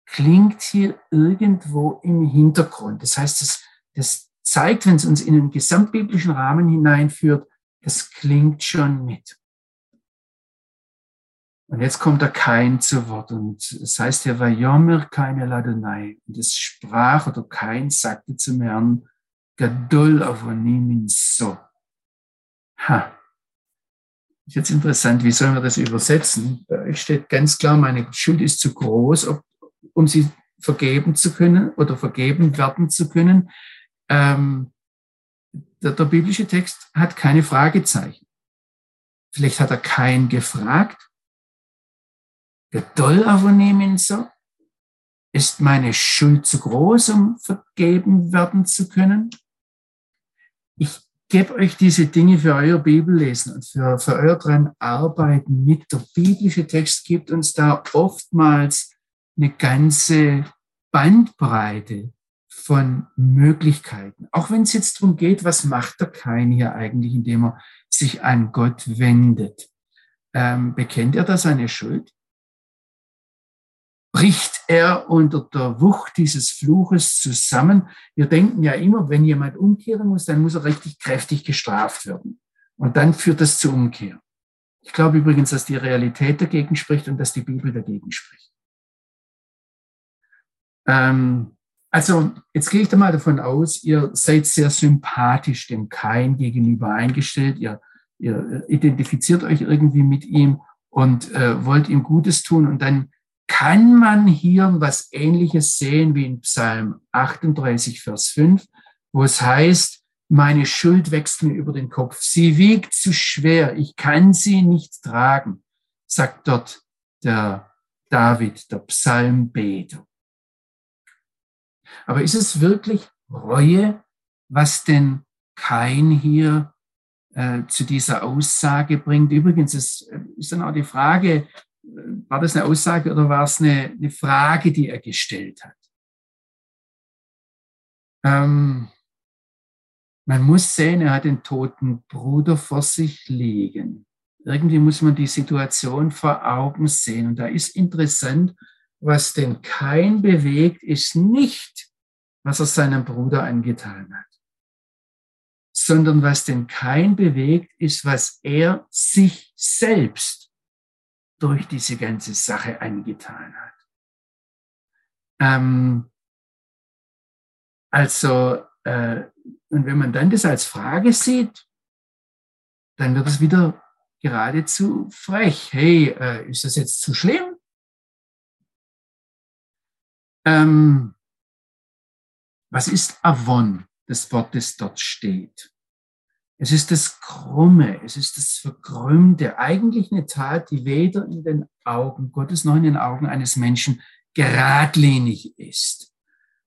B: klingt hier irgendwo im Hintergrund. Das heißt, das, das zeigt, wenn es uns in den gesamtbiblischen Rahmen hineinführt, das klingt schon mit. Und jetzt kommt der Kain zu Wort und es heißt ja, Vayomer keine Ladonai. Und es sprach oder Kain sagte zum Herrn, Gadol avonim so. Ha. Ist jetzt interessant, wie sollen wir das übersetzen? Bei steht ganz klar, meine Schuld ist zu groß, um sie vergeben zu können oder vergeben werden zu können. Ähm, der, der biblische Text hat keine Fragezeichen. Vielleicht hat er keinen gefragt. Gadol avonim so. Ist meine Schuld zu groß, um vergeben werden zu können? Ich gebe euch diese Dinge für euer Bibellesen und für, für euer dran arbeiten mit. Der biblische Text gibt uns da oftmals eine ganze Bandbreite von Möglichkeiten. Auch wenn es jetzt darum geht, was macht der Kain hier eigentlich, indem er sich an Gott wendet. Ähm, bekennt er da seine Schuld? Bricht er unter der Wucht dieses Fluches zusammen. Wir denken ja immer, wenn jemand umkehren muss, dann muss er richtig kräftig gestraft werden. Und dann führt das zur Umkehr. Ich glaube übrigens, dass die Realität dagegen spricht und dass die Bibel dagegen spricht. Ähm, also jetzt gehe ich da mal davon aus, ihr seid sehr sympathisch dem Kain gegenüber eingestellt. Ihr, ihr identifiziert euch irgendwie mit ihm und äh, wollt ihm Gutes tun und dann kann man hier was Ähnliches sehen wie in Psalm 38, Vers 5, wo es heißt, meine Schuld wächst mir über den Kopf. Sie wiegt zu schwer. Ich kann sie nicht tragen, sagt dort der David, der Psalmbeter. Aber ist es wirklich Reue, was denn kein hier äh, zu dieser Aussage bringt? Übrigens ist, ist dann auch die Frage, war das eine Aussage oder war es eine, eine Frage, die er gestellt hat? Ähm, Man muss sehen, er hat den toten Bruder vor sich liegen. Irgendwie muss man die Situation vor Augen sehen. Und da ist interessant, was den Kain bewegt, ist nicht, was er seinem Bruder angetan hat, sondern was den Kain bewegt, ist, was er sich selbst durch diese ganze Sache angetan hat. Ähm, also, äh, und wenn man dann das als Frage sieht, dann wird es wieder geradezu frech. Hey, äh, ist das jetzt zu schlimm? Ähm, was ist Avon, das Wort, das dort steht? Es ist das Krumme, es ist das Verkrümmte, eigentlich eine Tat, die weder in den Augen Gottes noch in den Augen eines Menschen geradlinig ist.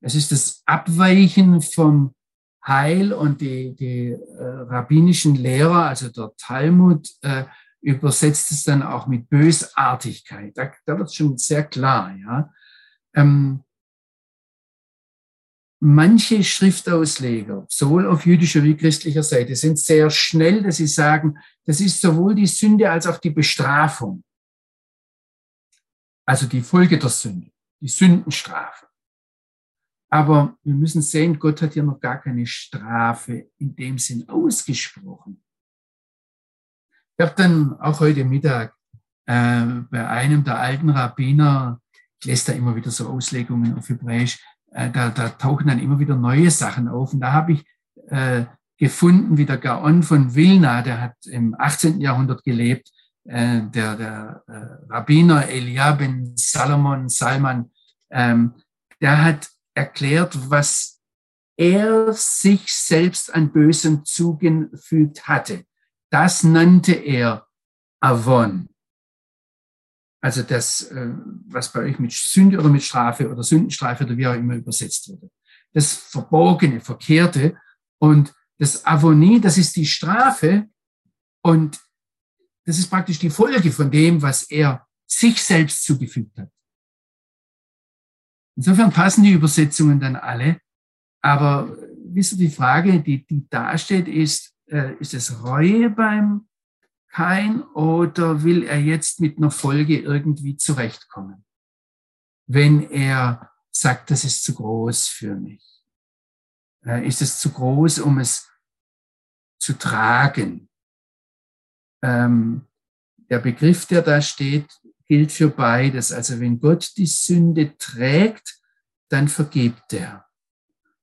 B: Es ist das Abweichen vom Heil und die, die äh, rabbinischen Lehrer, also der Talmud, äh, übersetzt es dann auch mit Bösartigkeit. Da, da wird es schon sehr klar. Ja. Ähm, manche Schriftausleger, sowohl auf jüdischer wie christlicher Seite, sind sehr schnell, dass sie sagen, das ist sowohl die Sünde als auch die Bestrafung. Also die Folge der Sünde, die Sündenstrafe. Aber wir müssen sehen, Gott hat ja noch gar keine Strafe in dem Sinn ausgesprochen. Ich habe dann auch heute Mittag äh, bei einem der alten Rabbiner, ich lese da immer wieder so Auslegungen auf Hebräisch, äh, da, da tauchen dann immer wieder neue Sachen auf. Und da habe ich äh, gefunden, wie der Gaon von Vilna, der hat im 18. Jahrhundert gelebt, äh, der, der äh, Rabbiner Elia ben Salomon Salman, ähm, der hat erklärt, was er sich selbst an Bösem zugefügt hatte. Das nannte er Avon. Also das, äh, was bei euch mit Sünde oder mit Strafe oder Sündenstrafe oder wie auch immer übersetzt wurde. Das Verborgene, Verkehrte und das Avonie, das ist die Strafe und das ist praktisch die Folge von dem, was er sich selbst zugefügt hat. Insofern passen die Übersetzungen dann alle. Aber wisst ihr, die Frage, die, die da steht, ist, äh, ist es Reue beim Kain oder will er jetzt mit einer Folge irgendwie zurechtkommen? Wenn er sagt, das ist zu groß für mich. Äh, ist es zu groß, um es zu tragen? Ähm, der Begriff, der da steht, gilt für beides. Also wenn Gott die Sünde trägt, dann vergibt er.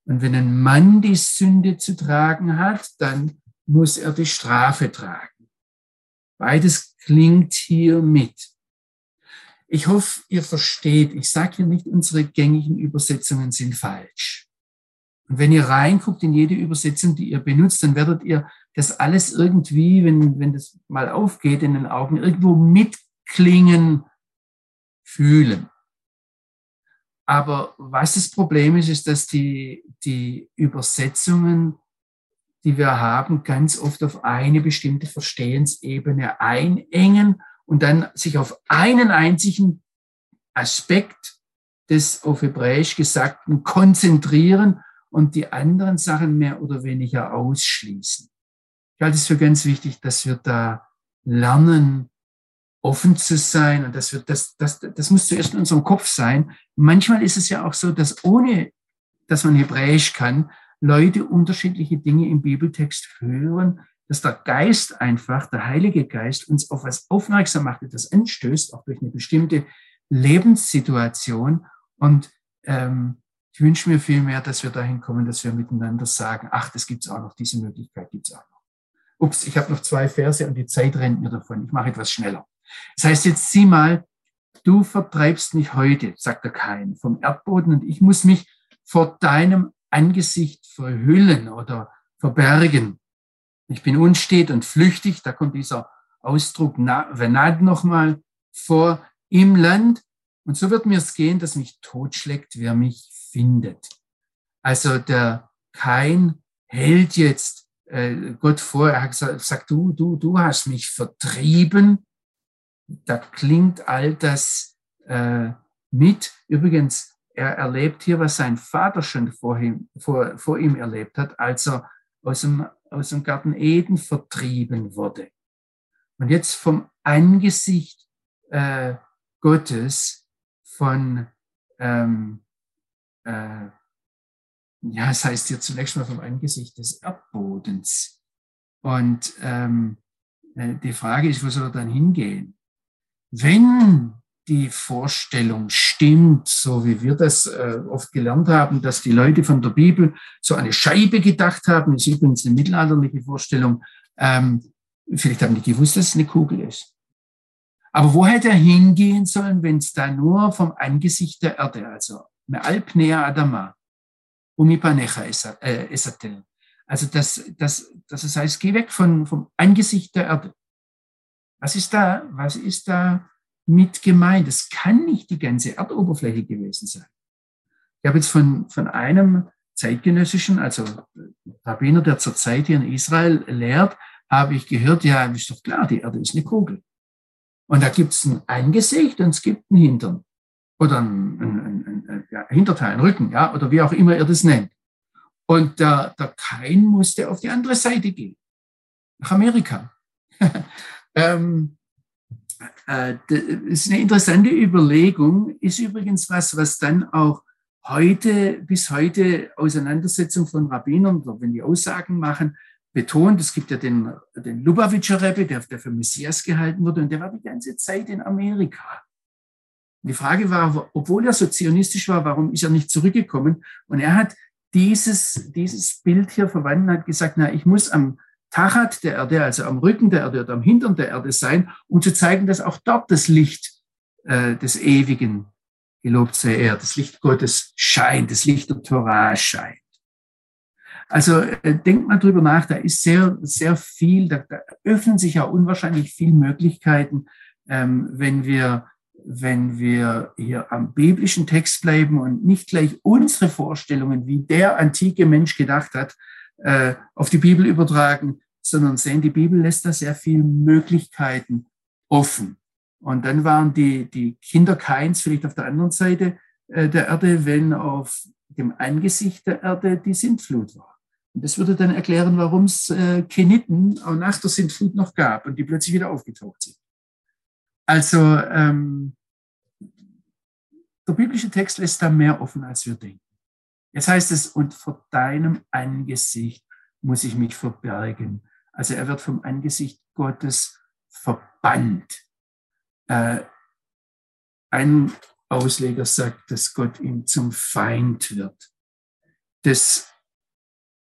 B: Und wenn ein Mann die Sünde zu tragen hat, dann muss er die Strafe tragen. Beides klingt hier mit. Ich hoffe, ihr versteht, ich sage hier nicht, unsere gängigen Übersetzungen sind falsch. Und wenn ihr reinguckt in jede Übersetzung, die ihr benutzt, dann werdet ihr das alles irgendwie, wenn, wenn das mal aufgeht in den Augen, irgendwo mit klingen, fühlen. Aber was das Problem ist, ist, dass die, die Übersetzungen, die wir haben, ganz oft auf eine bestimmte Verstehensebene einengen und dann sich auf einen einzigen Aspekt des auf Hebräisch Gesagten konzentrieren und die anderen Sachen mehr oder weniger ausschließen. Ich halte es für ganz wichtig, dass wir da lernen, offen zu sein. Und das, wird, das, das, das muss zuerst in unserem Kopf sein. Manchmal ist es ja auch so, dass ohne, dass man Hebräisch kann, Leute unterschiedliche Dinge im Bibeltext hören, dass der Geist einfach, der Heilige Geist, uns auf was aufmerksam macht, das anstößt, auch durch eine bestimmte Lebenssituation. Und ähm, ich wünsche mir vielmehr, dass wir dahin kommen, dass wir miteinander sagen, ach, das gibt's auch noch, diese Möglichkeit gibt's auch noch. Ups, ich habe noch zwei Verse und die Zeit rennt mir davon. Ich mache etwas schneller. Das heißt, jetzt sieh mal, du vertreibst mich heute, sagt der Kain, vom Erdboden und ich muss mich vor deinem Angesicht verhüllen oder verbergen. Ich bin unstet und flüchtig, da kommt dieser Ausdruck Venad nochmal vor, im Land. Und so wird mir es gehen, dass mich totschlägt, wer mich findet. Also der Kain hält jetzt äh, Gott vor, er hat gesagt, du, du, du hast mich vertrieben da klingt all das äh, mit. Übrigens, er erlebt hier, was sein Vater schon vor ihm, vor, vor ihm erlebt hat, als er aus dem, aus dem Garten Eden vertrieben wurde und jetzt vom Angesicht äh, Gottes von, ähm, äh, ja, es heißt hier zunächst mal vom Angesicht des Erdbodens. Und ähm, äh, die Frage ist, wo soll er dann hingehen? Wenn die Vorstellung stimmt, so wie wir das äh, oft gelernt haben, dass die Leute von der Bibel so eine Scheibe gedacht haben, ist übrigens eine mittelalterliche Vorstellung, ähm, vielleicht haben die gewusst, dass es eine Kugel ist. Aber wo hätte er hingehen sollen, wenn es da nur vom Angesicht der Erde, also Alpnea Adama, Umipanecha Esatel, äh, also das, das, das heißt, geh weg von, vom Angesicht der Erde. Was ist da, was ist da mit gemeint? Es kann nicht die ganze Erdoberfläche gewesen sein. Ich habe jetzt von, von einem zeitgenössischen, also Rabbiner, der zur Zeit hier in Israel lehrt, habe ich gehört, ja, ist doch klar, die Erde ist eine Kugel. Und da gibt es ein Angesicht und es gibt einen Hintern. Oder ein, ein, ein ja, Hinterteil, ein Rücken, ja, oder wie auch immer ihr das nennt. Und der, der Kain musste auf die andere Seite gehen, nach Amerika. ähm, äh, ist eine interessante Überlegung, ist übrigens was, was dann auch heute, bis heute Auseinandersetzung von Rabbinern, wenn die Aussagen machen, betont. Es gibt ja den, den Lubavitcher Rebbe, der, der für Messias gehalten wurde, und der war die ganze Zeit in Amerika. Die Frage war, obwohl er so zionistisch war, warum ist er nicht zurückgekommen? Und er hat dieses, dieses Bild hier verwandt und hat gesagt, na, ich muss am Tachat der Erde, also am Rücken der Erde oder am Hintern der Erde sein, um zu zeigen, dass auch dort das Licht äh, des Ewigen, gelobt sei er, das Licht Gottes scheint, das Licht der Torah scheint. Also äh, denkt mal drüber nach, da ist sehr, sehr viel, da, da öffnen sich ja unwahrscheinlich viele Möglichkeiten, ähm, wenn wir wenn wir hier am biblischen Text bleiben und nicht gleich unsere Vorstellungen, wie der antike Mensch gedacht hat, äh, auf die Bibel übertragen, sondern sehen, die Bibel lässt da sehr viele Möglichkeiten offen. Und dann waren die, die Kinder Keins vielleicht auf der anderen Seite äh, der Erde, wenn auf dem Angesicht der Erde die Sintflut war. Und das würde dann erklären, warum es äh, Keniten auch nach der Sintflut noch gab und die plötzlich wieder aufgetaucht sind. Also ähm, der biblische Text lässt da mehr offen, als wir denken. Jetzt heißt es, und vor deinem Angesicht muss ich mich verbergen. Also er wird vom Angesicht Gottes verbannt. Äh, ein Ausleger sagt, dass Gott ihm zum Feind wird. Das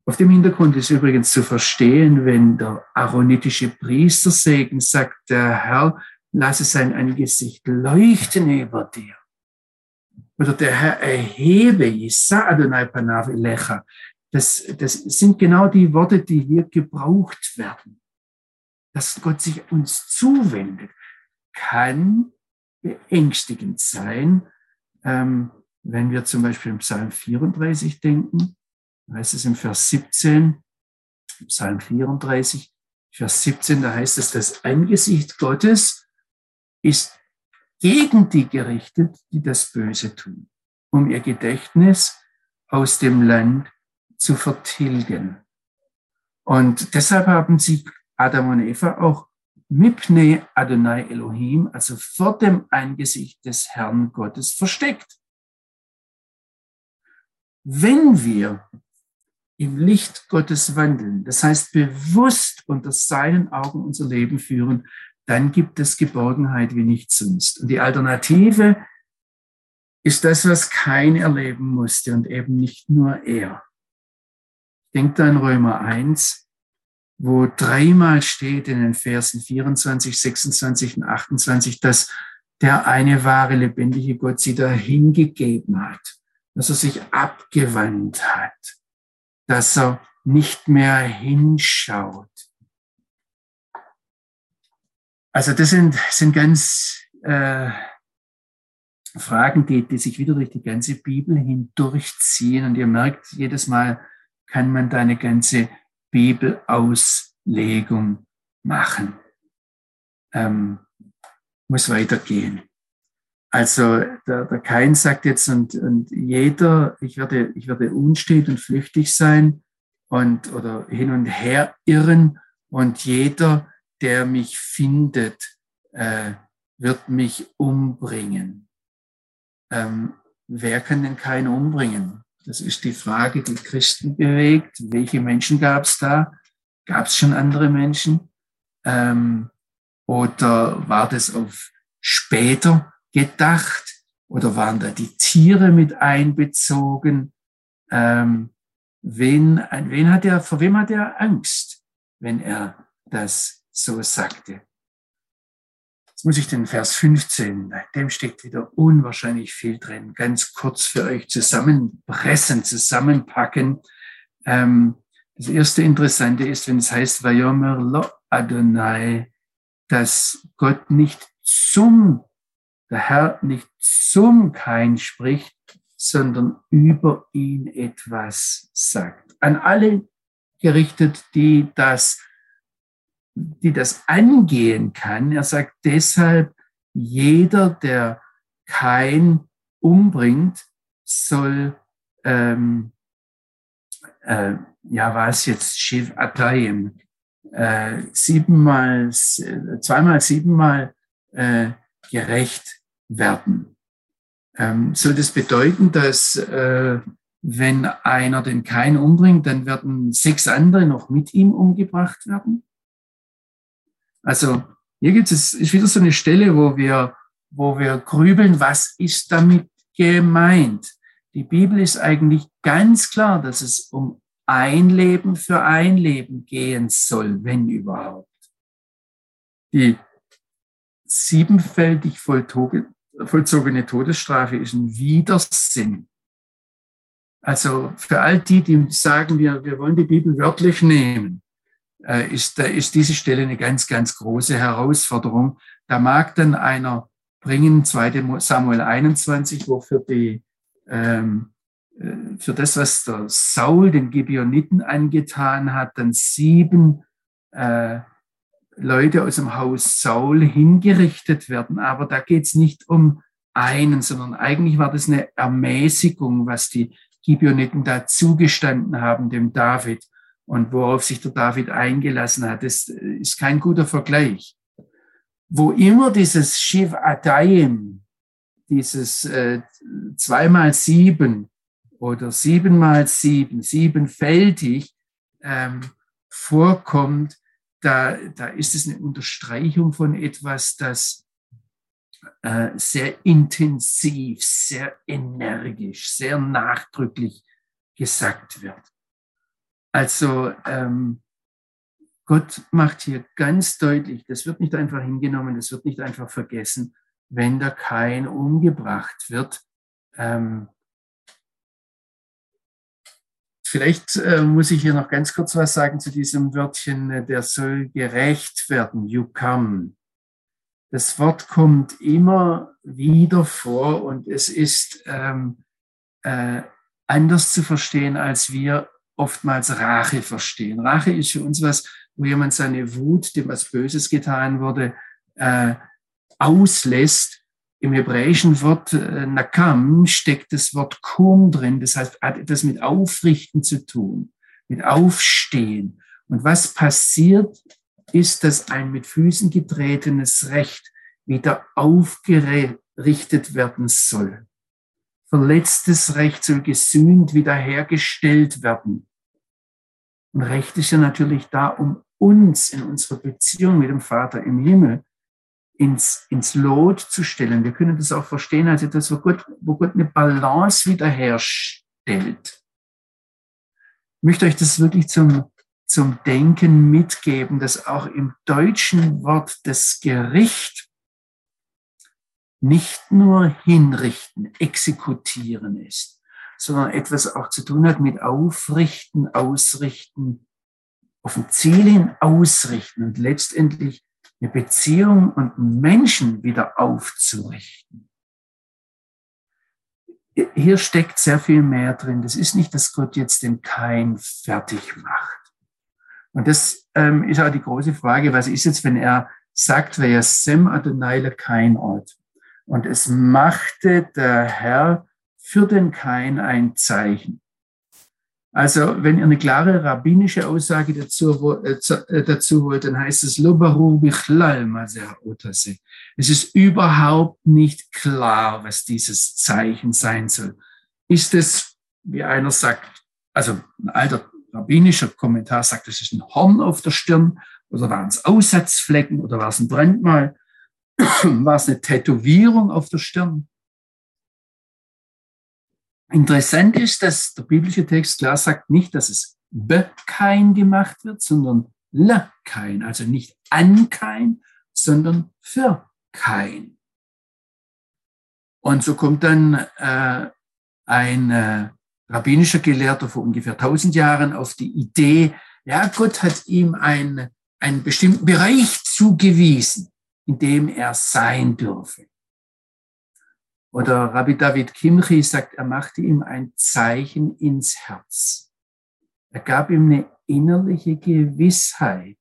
B: auf dem Hintergrund ist übrigens zu verstehen, wenn der aaronitische Priestersegen sagt, der Herr lasse sein Angesicht leuchten über dir. Oder der Herr erhebe Yisa Adonai Panav Elecha. Das, das sind genau die Worte, die hier gebraucht werden. Dass Gott sich uns zuwendet, kann beängstigend sein, ähm, wenn wir zum Beispiel im Psalm 34 denken da heißt es im Vers 17, Psalm 34, Vers 17, da heißt es, das Angesicht Gottes ist gegen die gerichtet, die das Böse tun, um ihr Gedächtnis aus dem Land zu vertilgen. Und deshalb haben sie Adam und Eva auch Mipne Adonai Elohim, also vor dem Angesicht des Herrn Gottes versteckt. Wenn wir im Licht Gottes wandeln, das heißt bewusst unter seinen Augen unser Leben führen, dann gibt es Geborgenheit wie nichts sonst. Und die Alternative ist das, was kein erleben musste und eben nicht nur er. Denkt an Römer 1, wo dreimal steht in den Versen 24, 26 und 28, dass der eine wahre, lebendige Gott sie dahingegeben hat, dass er sich abgewandt hat dass er nicht mehr hinschaut. Also das sind, sind ganz äh, Fragen, die, die sich wieder durch die ganze Bibel hindurchziehen. Und ihr merkt, jedes Mal kann man da eine ganze Bibelauslegung machen. Ähm, muss weitergehen. Also der, der Kain sagt jetzt, und, und jeder, ich werde, ich werde unstet und flüchtig sein, und oder hin und her irren und jeder, der mich findet, äh, wird mich umbringen. Ähm, wer kann denn keinen umbringen? Das ist die Frage, die Christen bewegt. Welche Menschen gab es da? Gab es schon andere Menschen? Ähm, oder war das auf später gedacht? Oder waren da die Tiere mit einbezogen? Ähm, wen, wen hat er, vor wem hat er Angst, wenn er das so sagte? Jetzt muss ich den Vers 15, dem steckt wieder unwahrscheinlich viel drin, ganz kurz für euch zusammenpressen, zusammenpacken. Ähm, das erste Interessante ist, wenn es heißt, Vayomer lo Adonai, dass Gott nicht zum, der Herr nicht zum Kain spricht, sondern über ihn etwas sagt. An alle gerichtet, die das, die das angehen kann. Er sagt deshalb, jeder, der kein umbringt, soll, ähm, äh, ja, was jetzt, Shiv Atayim, äh, siebenmal, zweimal, siebenmal äh, gerecht werden. Ähm, soll das bedeuten, dass äh, wenn einer den Kain umbringt, dann werden sechs andere noch mit ihm umgebracht werden? Also hier gibt es ist wieder so eine Stelle, wo wir, wo wir grübeln, was ist damit gemeint? Die Bibel ist eigentlich ganz klar, dass es um ein Leben für ein Leben gehen soll, wenn überhaupt. Die siebenfältig vollzogene Todesstrafe ist ein Widersinn. Also für all die, die sagen, wir, wir wollen die Bibel wörtlich nehmen, äh, ist, da ist diese Stelle eine ganz, ganz große Herausforderung. Da mag dann einer bringen, 2. Samuel 21, wo für die, ähm, äh, für das, was der Saul den Gibeoniten angetan hat, dann sieben äh, Leute aus dem Haus Saul hingerichtet werden. Aber da geht es nicht um einen, sondern eigentlich war das eine Ermäßigung, was die Gibeoniten da zugestanden haben, dem David und worauf sich der David eingelassen hat. Das ist kein guter Vergleich. Wo immer dieses Shiv Adayim, dieses äh, zweimal sieben oder siebenmal sieben, siebenfältig ähm, vorkommt, da, da ist es eine Unterstreichung von etwas, das äh, sehr intensiv, sehr energisch, sehr nachdrücklich gesagt wird. Also ähm, Gott macht hier ganz deutlich, das wird nicht einfach hingenommen, das wird nicht einfach vergessen, wenn da kein umgebracht wird. Ähm, Vielleicht äh, muss ich hier noch ganz kurz was sagen zu diesem Wörtchen, äh, der soll gerecht werden, you come. Das Wort kommt immer wieder vor und es ist ähm, äh, anders zu verstehen, als wir oftmals Rache verstehen. Rache ist für uns was, wo jemand seine Wut, dem was Böses getan wurde, äh, auslässt im hebräischen Wort äh, Nakam steckt das Wort Kum drin, das heißt, hat etwas mit Aufrichten zu tun, mit Aufstehen. Und was passiert, ist, dass ein mit Füßen getretenes Recht wieder aufgerichtet werden soll. Verletztes Recht soll gesühnt wiederhergestellt werden. Und Recht ist ja natürlich da, um uns in unserer Beziehung mit dem Vater im Himmel ins, ins Lot zu stellen. Wir können das auch verstehen als etwas, wo Gott, wo Gott eine Balance wiederherstellt. Ich möchte euch das wirklich zum, zum Denken mitgeben, dass auch im deutschen Wort das Gericht nicht nur hinrichten, exekutieren ist, sondern etwas auch zu tun hat mit aufrichten, ausrichten, auf ein Ziel hin ausrichten und letztendlich eine Beziehung und Menschen wieder aufzurichten. Hier steckt sehr viel mehr drin. Das ist nicht, dass Gott jetzt den Kain fertig macht. Und das ähm, ist auch die große Frage, was ist jetzt, wenn er sagt, wer Sem Adonai kein Ort. Und es machte der Herr für den Kain ein Zeichen. Also, wenn ihr eine klare rabbinische Aussage dazu, äh, äh, dazu wollt, dann heißt es. Es ist überhaupt nicht klar, was dieses Zeichen sein soll. Ist es, wie einer sagt, also ein alter rabbinischer Kommentar sagt, es ist ein Horn auf der Stirn, oder waren es Aussatzflecken, oder war es ein Brandmal, war es eine Tätowierung auf der Stirn? Interessant ist, dass der biblische Text klar sagt nicht, dass es bekein gemacht wird, sondern lekein, also nicht an kein, sondern für kein. Und so kommt dann äh, ein äh, rabbinischer Gelehrter vor ungefähr 1000 Jahren auf die Idee, ja, Gott hat ihm ein, einen bestimmten Bereich zugewiesen, in dem er sein dürfe. Oder Rabbi David Kimchi sagt, er machte ihm ein Zeichen ins Herz. Er gab ihm eine innerliche Gewissheit.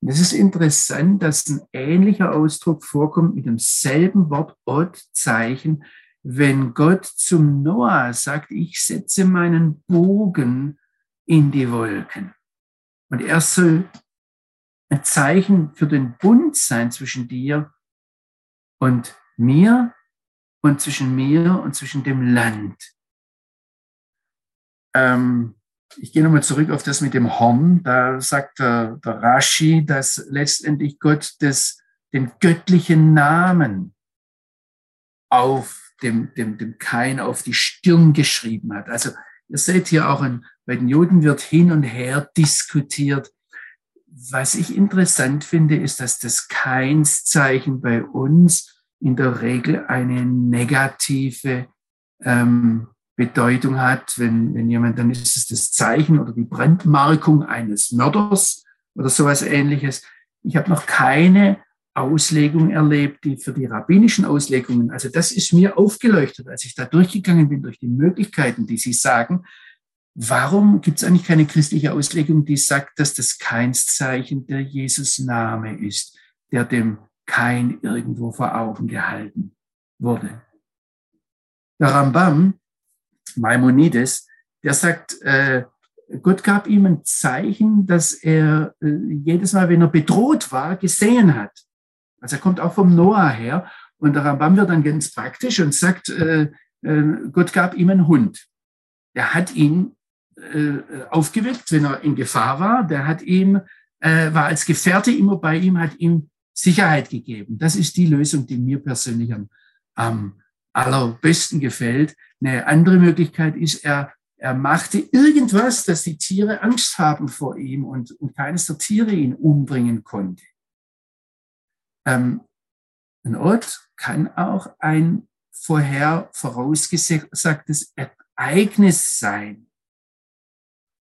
B: Und es ist interessant, dass ein ähnlicher Ausdruck vorkommt mit demselben Wort Ot, Zeichen, wenn Gott zum Noah sagt, ich setze meinen Bogen in die Wolken. Und er soll ein Zeichen für den Bund sein zwischen dir und mir und zwischen mir und zwischen dem Land. Ähm, ich gehe nochmal zurück auf das mit dem Horn. Da sagt der, der Rashi, dass letztendlich Gott das, den göttlichen Namen auf dem, dem, dem Kain auf die Stirn geschrieben hat. Also ihr seht hier auch, ein, bei den Juden wird hin und her diskutiert. Was ich interessant finde, ist, dass das Keinszeichen bei uns in der Regel eine negative ähm, Bedeutung hat. Wenn, wenn jemand, dann ist es das Zeichen oder die Brandmarkung eines Mörders oder sowas ähnliches. Ich habe noch keine Auslegung erlebt, die für die rabbinischen Auslegungen, also das ist mir aufgeleuchtet, als ich da durchgegangen bin durch die Möglichkeiten, die Sie sagen. Warum gibt es eigentlich keine christliche Auslegung, die sagt, dass das Keinszeichen der Jesus Name ist, der dem kein irgendwo vor Augen gehalten wurde. Der Rambam, Maimonides, der sagt, äh, Gott gab ihm ein Zeichen, dass er äh, jedes Mal, wenn er bedroht war, gesehen hat. Also er kommt auch vom Noah her und der Rambam wird dann ganz praktisch und sagt, äh, äh, Gott gab ihm einen Hund. Der hat ihn aufgeweckt, wenn er in Gefahr war. Der hat ihm, äh, war als Gefährte immer bei ihm, hat ihm Sicherheit gegeben. Das ist die Lösung, die mir persönlich am, am allerbesten gefällt. Eine andere Möglichkeit ist, er, er machte irgendwas, dass die Tiere Angst haben vor ihm und, und keines der Tiere ihn umbringen konnte. Ähm, ein Ort kann auch ein vorher vorausgesagtes Ereignis sein.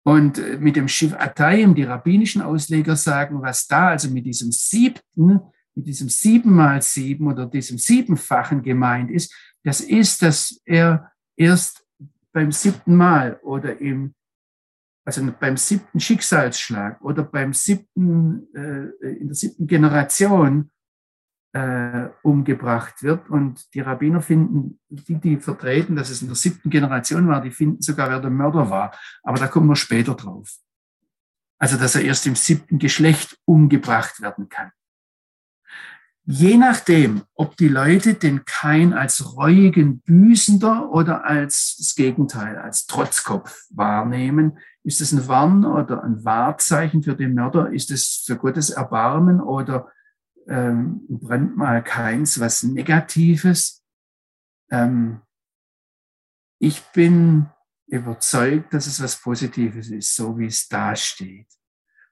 B: Und äh, mit dem Shiv Atayim, die rabbinischen Ausleger sagen, was da also mit diesem siebten, mit diesem sieben mal sieben oder diesem siebenfachen gemeint ist, das ist, dass er erst beim siebten Mal oder im, also beim siebten Schicksalsschlag oder beim siebten, äh, in der siebten Generation äh, umgebracht wird. Und die Rabbiner finden, die, die vertreten, dass es in der siebten Generation war, die finden sogar, wer der Mörder war. Aber da kommen wir später drauf. Also, dass er erst im siebten Geschlecht umgebracht werden kann. Je nachdem, ob die Leute den Kain als reuigen Büßender oder als das Gegenteil, als Trotzkopf wahrnehmen, ist es ein Warn oder ein Wahrzeichen für den Mörder? Ist es für Gottes Erbarmen oder ähm, Brandmal keins, was Negatives. Ähm, ich bin überzeugt, dass es was Positives ist, so wie es da steht.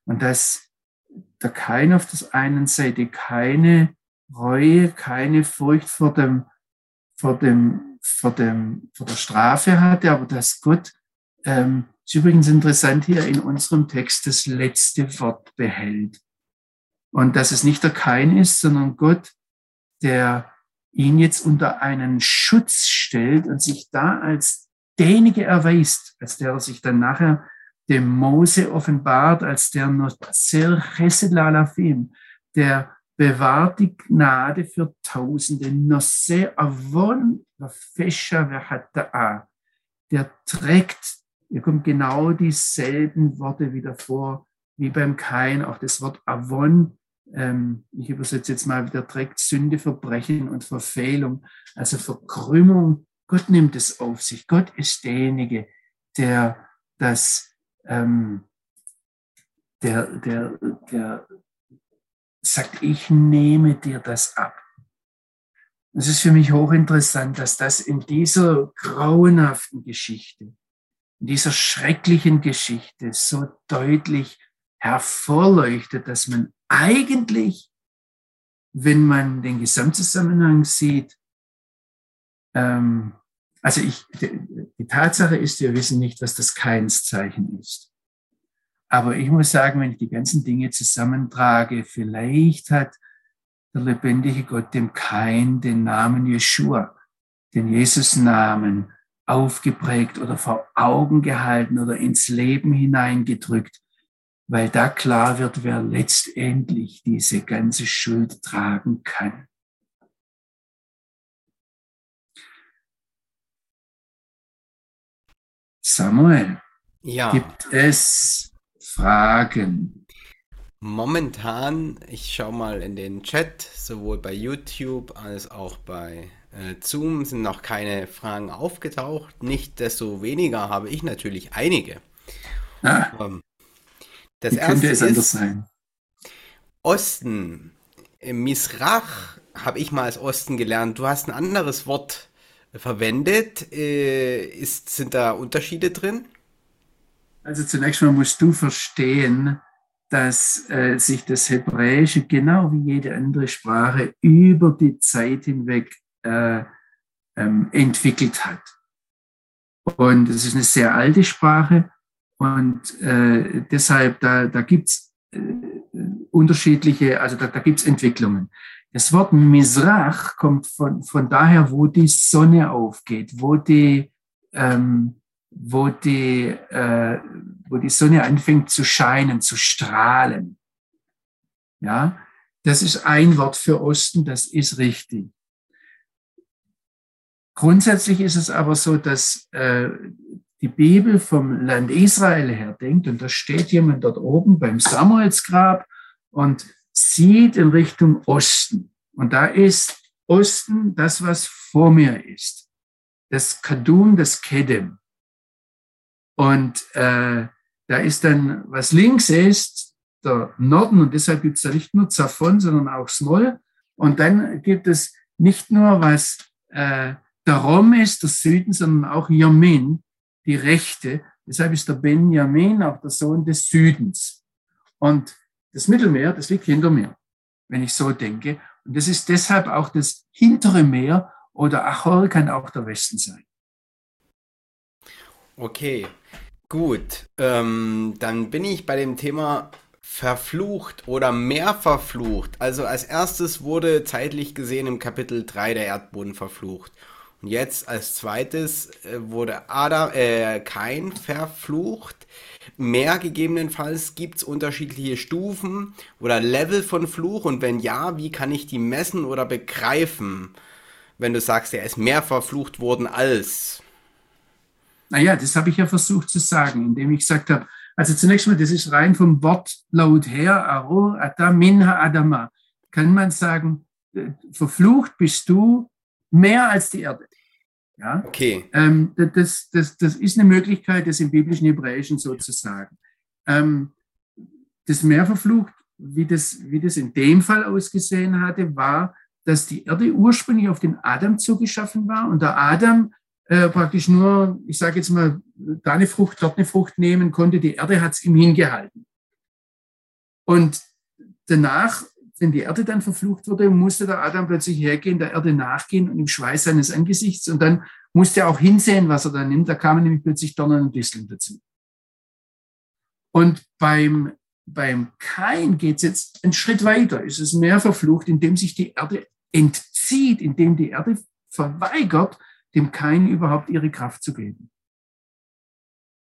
B: Und dass der Kein auf der einen Seite keine Reue, keine Furcht vor dem, vor dem, vor dem, vor der Strafe hatte, aber dass Gott, ähm, ist übrigens interessant hier in unserem Text, das letzte Wort behält. Und dass es nicht der Kain ist, sondern Gott, der ihn jetzt unter einen Schutz stellt und sich da als derjenige erweist, als der er sich dann nachher dem Mose offenbart, als der Nozer Chesed Lalafim, der bewahrt die Gnade für Tausende, Nozer Avon Der trägt hier kommen genau dieselben Worte wieder vor wie beim Kain, auch das Wort Avon. Ähm, ich übersetze jetzt mal wieder trägt Sünde, Verbrechen und Verfehlung, also Verkrümmung. Gott nimmt es auf sich. Gott ist derjenige, der das, ähm, der, der, der sagt, ich nehme dir das ab. Es ist für mich hochinteressant, dass das in dieser grauenhaften Geschichte, in dieser schrecklichen Geschichte so deutlich hervorleuchtet, dass man eigentlich, wenn man den Gesamtzusammenhang sieht, ähm, also ich, die Tatsache ist, wir wissen nicht, was das Keinszeichen ist. Aber ich muss sagen, wenn ich die ganzen Dinge zusammentrage, vielleicht hat der lebendige Gott dem Kain den Namen Jeshua, den Jesus-Namen aufgeprägt oder vor Augen gehalten oder ins Leben hineingedrückt, weil da klar wird, wer letztendlich diese ganze Schuld tragen kann. Samuel, ja. gibt es Fragen?
A: Momentan, ich schaue mal in den Chat, sowohl bei YouTube als auch bei äh, Zoom sind noch keine Fragen aufgetaucht. Nichtsdestoweniger habe ich natürlich einige.
B: Ah, ähm, das erste es ist sein?
A: Osten. Misrach habe ich mal als Osten gelernt. Du hast ein anderes Wort verwendet. Äh, ist, sind da Unterschiede drin?
B: Also zunächst mal musst du verstehen, dass äh, sich das Hebräische genau wie jede andere Sprache über die Zeit hinweg äh, ähm, entwickelt hat. Und es ist eine sehr alte Sprache und äh, deshalb, da, da gibt's äh, unterschiedliche, also da, da gibt's Entwicklungen. Das Wort Misrach kommt von, von daher, wo die Sonne aufgeht, wo die, ähm, wo die, äh, wo die Sonne anfängt zu scheinen, zu strahlen. Ja, das ist ein Wort für Osten, das ist richtig. Grundsätzlich ist es aber so, dass äh, die Bibel vom Land Israel her denkt, und da steht jemand dort oben beim Samuelsgrab und sieht in Richtung Osten. Und da ist Osten das, was vor mir ist. Das Kadum, das Kedem. Und äh, da ist dann, was links ist, der Norden, und deshalb gibt es da nicht nur Zafon, sondern auch Smol. Und dann gibt es nicht nur, was äh, der Rom ist, der Süden, sondern auch Yamin, die Rechte. Deshalb ist der Benjamin auch der Sohn des Südens. Und das Mittelmeer, das liegt hinter mir, wenn ich so denke. Und das ist deshalb auch das hintere Meer oder Achor kann auch der Westen sein.
A: Okay, Gut, ähm, dann bin ich bei dem Thema verflucht oder mehr verflucht. Also als erstes wurde zeitlich gesehen im Kapitel 3 der Erdboden verflucht. Und jetzt als zweites äh, wurde Adam, äh, kein verflucht. Mehr gegebenenfalls gibt es unterschiedliche Stufen oder Level von Fluch und wenn ja, wie kann ich die messen oder begreifen, wenn du sagst, er ist mehr verflucht worden als.
B: Naja, das habe ich ja versucht zu sagen, indem ich gesagt habe, also zunächst mal, das ist rein vom Wortlaut her, Aro, Adam, Minha, Adama. Kann man sagen, äh, verflucht bist du mehr als die Erde. Ja?
A: Okay.
B: Ähm, das, das, das ist eine Möglichkeit, das im biblischen Hebräischen so zu sagen. Ähm, das mehr verflucht, wie das, wie das in dem Fall ausgesehen hatte, war, dass die Erde ursprünglich auf den Adam zugeschaffen war und der Adam äh, praktisch nur, ich sage jetzt mal, da eine Frucht, dort eine Frucht nehmen konnte. Die Erde hat es ihm hingehalten. Und danach, wenn die Erde dann verflucht wurde, musste der Adam plötzlich hergehen, der Erde nachgehen und im Schweiß seines Angesichts. Und dann musste er auch hinsehen, was er da nimmt. Da kamen nämlich plötzlich Donner und Disteln dazu. Und beim, beim Kain geht es jetzt einen Schritt weiter. Es ist mehr verflucht, indem sich die Erde entzieht, indem die Erde verweigert, dem Kain überhaupt ihre Kraft zu geben.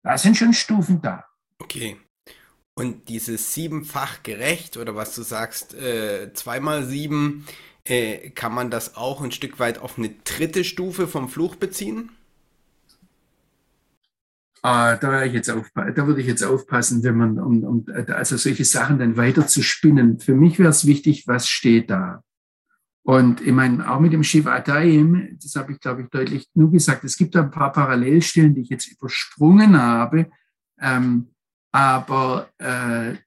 B: Da sind schon Stufen da.
A: Okay. Und dieses siebenfach gerecht oder was du sagst, äh, zweimal sieben, äh, kann man das auch ein Stück weit auf eine dritte Stufe vom Fluch beziehen?
B: Ah, da, ich jetzt da würde ich jetzt aufpassen, wenn man, um, um also solche Sachen dann weiter zu spinnen. Für mich wäre es wichtig, was steht da. Und ich meine, auch mit dem Shivatayim, das habe ich, glaube ich, deutlich genug gesagt, es gibt ein paar Parallelstellen, die ich jetzt übersprungen habe, ähm, aber äh,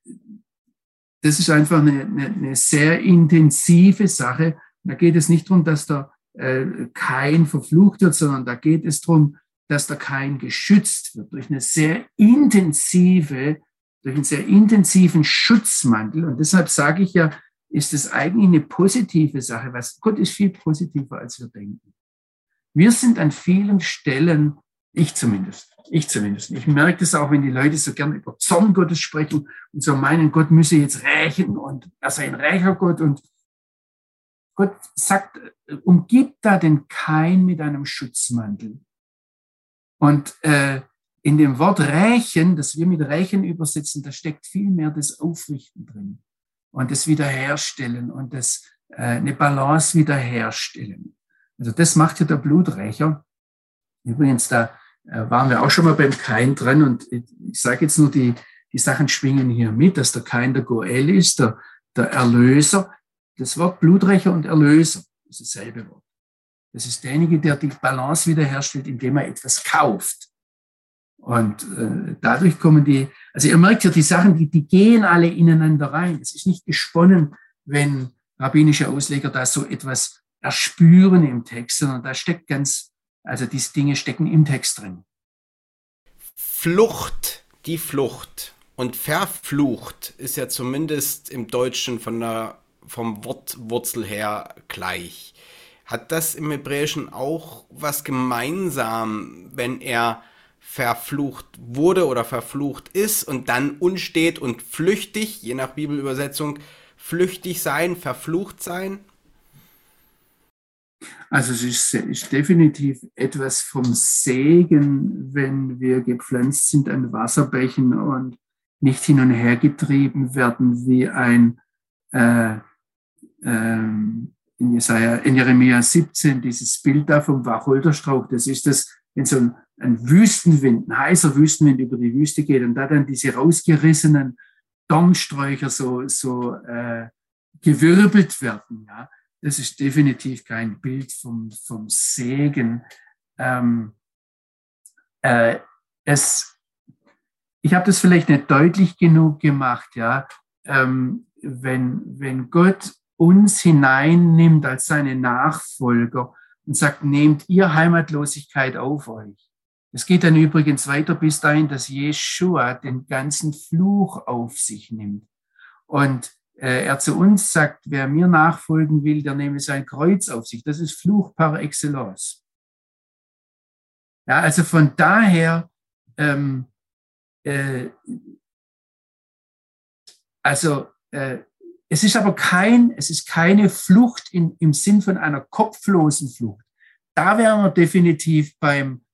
B: das ist einfach eine, eine, eine, sehr intensive Sache. Da geht es nicht darum, dass der äh, Kain verflucht wird, sondern da geht es darum, dass der Kain geschützt wird durch eine sehr intensive, durch einen sehr intensiven Schutzmantel. Und deshalb sage ich ja, ist es eigentlich eine positive Sache. Was, Gott ist viel positiver, als wir denken. Wir sind an vielen Stellen, ich zumindest, ich zumindest, ich merke das auch, wenn die Leute so gern über Zorn Gottes sprechen und so meinen, Gott müsse jetzt rächen und er sei ein rächer Gott und Gott sagt, umgibt da den Kain mit einem Schutzmantel. Und äh, in dem Wort rächen, das wir mit rächen übersetzen, da steckt viel mehr das Aufrichten drin und das Wiederherstellen und das äh, eine Balance wiederherstellen. Also das macht ja der Bluträcher. Übrigens, da äh, waren wir auch schon mal beim Kain drin und ich, sage jetzt nur, die, die Sachen schwingen hier mit, dass der Kain der Goel ist, der, der Erlöser. Das Wort Bluträcher und Erlöser ist dasselbe Wort. Das ist derjenige, der die Balance wiederherstellt, indem er etwas kauft. Und äh, dadurch kommen die, also ihr merkt ja, die Sachen, die, die gehen alle ineinander rein. Es ist nicht gesponnen, wenn rabbinische Ausleger da so etwas erspüren im Text, sondern da steckt ganz, also diese Dinge stecken im Text drin.
A: Flucht, die Flucht und verflucht ist ja zumindest im Deutschen von der, vom Wortwurzel her gleich. Hat das im Hebräischen auch was gemeinsam, wenn er verflucht wurde oder verflucht ist und dann unstet und flüchtig, je nach Bibelübersetzung, flüchtig sein, verflucht sein?
B: Also es ist, ist, definitiv etwas vom Segen, wenn wir gepflanzt sind an Wasserbächen und nicht hin und her getrieben werden wie ein äh, ähm, in, Jesaja, in Jeremia 17, dieses Bild da vom Wacholderstrauch, das ist das, wenn so ein, ein Wüstenwind, ein heißer Wüstenwind über die Wüste geht und da dann diese rausgerissenen Dornsträucher so, so äh, gewirbelt werden. Ja, das ist definitiv kein Bild vom, vom Segen. Ähm, äh, es, ich habe das vielleicht nicht deutlich genug gemacht, ja. Ähm, wenn, wenn Gott uns hineinnimmt als seine Nachfolger und sagt, nehmt ihr Heimatlosigkeit auf euch. Es geht dann übrigens weiter bis dahin, dass Jeshua den ganzen Fluch auf sich nimmt. Und er zu uns sagt, wer mir nachfolgen will, der nehme sein Kreuz auf sich. Das ist Fluch par excellence. Ja, also von daher, ähm, äh, also äh, es ist aber kein, es ist keine Flucht in, im Sinn von einer kopflosen Flucht. Da wären wir definitiv beim,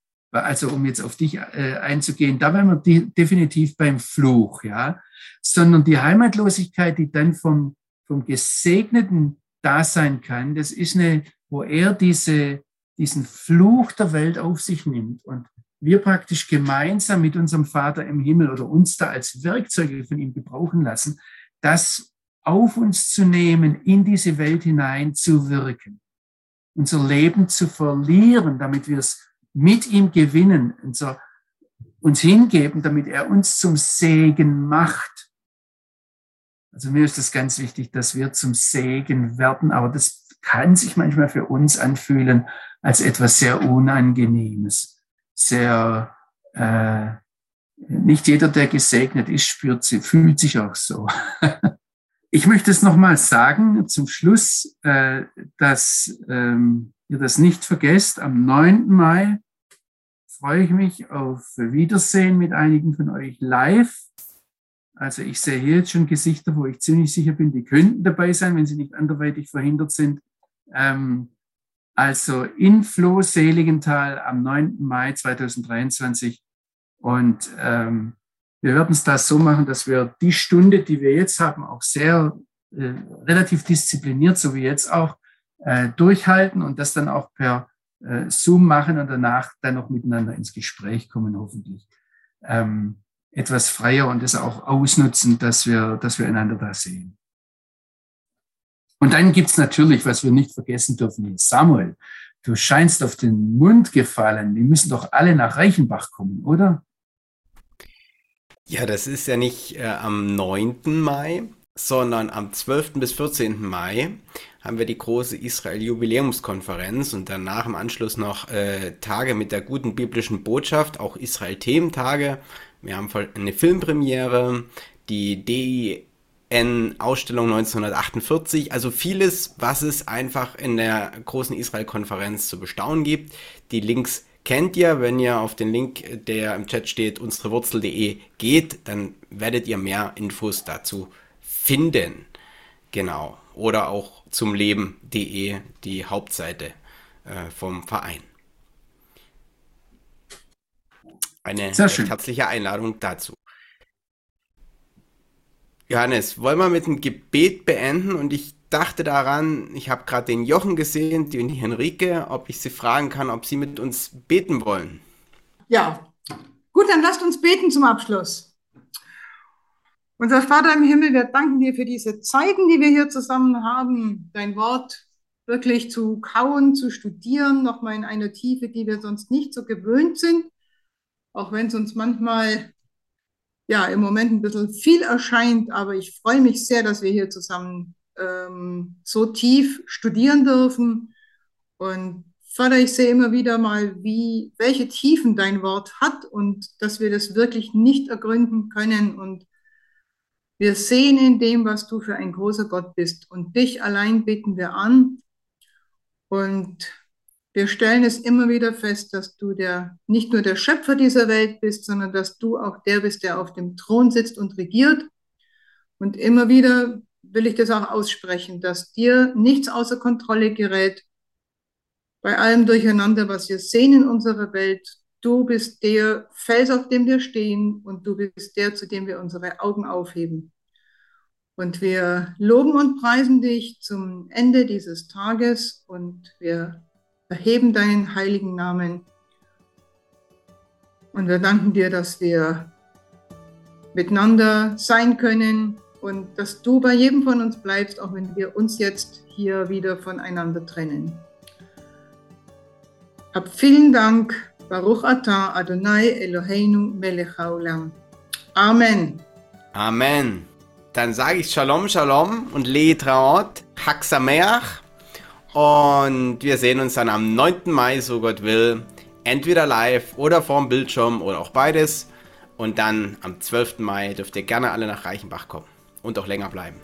B: also um jetzt auf dich äh, einzugehen, da wären wir de definitiv beim Fluch, ja. Sondern die Heimatlosigkeit, die dann vom, vom Gesegneten da sein kann, das ist eine, wo er diese, diesen Fluch der Welt auf sich nimmt und wir praktisch gemeinsam mit unserem Vater im Himmel oder uns da als Werkzeuge von ihm gebrauchen lassen, das auf uns zu nehmen, in diese Welt hinein zu wirken, unser Leben zu verlieren, damit wir es mit ihm gewinnen, unser, uns hingeben, damit er uns zum Segen macht. Also mir ist das ganz wichtig, dass wir zum Segen werden, aber das kann sich manchmal für uns anfühlen als etwas sehr Unangenehmes, sehr äh, nicht jeder, der gesegnet ist, spürt sie, fühlt sich auch so. Ich möchte es nochmal sagen zum Schluss, äh, dass ähm, ihr das nicht vergesst. Am 9. Mai freue ich mich auf Wiedersehen mit einigen von euch live. Also ich sehe hier jetzt schon Gesichter, wo ich ziemlich sicher bin, die könnten dabei sein, wenn sie nicht anderweitig verhindert sind. Ähm, also in Floh Seligenthal am 9. Mai 2023. Und ähm, wir werden es da so machen, dass wir die Stunde, die wir jetzt haben, auch sehr äh, relativ diszipliniert, so wie jetzt auch, äh, durchhalten und das dann auch per äh, Zoom machen und danach dann noch miteinander ins Gespräch kommen, hoffentlich. ähm, etwas freier und es auch ausnutzen, dass wir, dass wir einander da sehen. Und dann gibt es natürlich, was wir nicht vergessen dürfen, Samuel, du scheinst auf den Mund gefallen. Die müssen doch alle nach Reichenbach kommen, oder?
A: Ja, das ist ja nicht äh, am 9. Mai, sondern am 12. bis 14. Mai haben wir die große Israel-Jubiläumskonferenz und danach im Anschluss noch äh, Tage mit der guten biblischen Botschaft, auch Israel-Thementage. Wir haben eine Filmpremiere, die DIN-Ausstellung 1948, also vieles, was es einfach in der großen Israel-Konferenz zu bestaunen gibt. Die Links kennt ihr, wenn ihr auf den Link, der im Chat steht, unserewurzel.de geht, dann werdet ihr mehr Infos dazu finden. Genau. Oder auch zum Leben.de, die Hauptseite äh, vom Verein. Eine herzliche Einladung dazu. Johannes, wollen wir mit dem Gebet beenden? Und ich dachte daran, ich habe gerade den Jochen gesehen, die Henrike, ob ich sie fragen kann, ob sie mit uns beten wollen.
C: Ja, gut, dann lasst uns beten zum Abschluss. Unser Vater im Himmel, wir danken dir für diese Zeiten, die wir hier zusammen haben, dein Wort wirklich zu kauen, zu studieren, nochmal in einer Tiefe, die wir sonst nicht so gewöhnt sind, auch wenn es uns manchmal ja im Moment ein bisschen viel erscheint, aber ich freue mich sehr, dass wir hier zusammen ähm, so tief studieren dürfen. Und Vater, ich sehe immer wieder mal, wie, welche Tiefen dein Wort hat und dass wir das wirklich nicht ergründen können. Und wir sehen in dem, was du für ein großer Gott bist. Und dich allein beten wir an. Und wir stellen es immer wieder fest, dass du der, nicht nur der Schöpfer dieser Welt bist, sondern dass du auch der bist, der auf dem Thron sitzt und regiert. Und immer wieder will ich das auch aussprechen, dass dir nichts außer Kontrolle gerät bei allem Durcheinander, was wir sehen in unserer Welt. Du bist der Fels, auf dem wir stehen und du bist der, zu dem wir unsere Augen aufheben. Und wir loben und preisen dich zum Ende dieses Tages und wir erheben deinen heiligen Namen. Und wir danken dir, dass wir miteinander sein können, und dass du bei jedem von uns bleibst, auch wenn wir uns jetzt hier wieder voneinander trennen. Hab vielen Dank. Baruch atah Adonai Eloheinu melech haolam. Amen.
A: Amen. Dann sage ich Shalom, Shalom und Letraot, Sameach. Und wir sehen uns dann am 9. Mai, so Gott will, entweder live oder vorm Bildschirm oder auch beides. Und dann am 12. Mai dürft ihr gerne alle nach Reichenbach kommen und auch länger bleiben.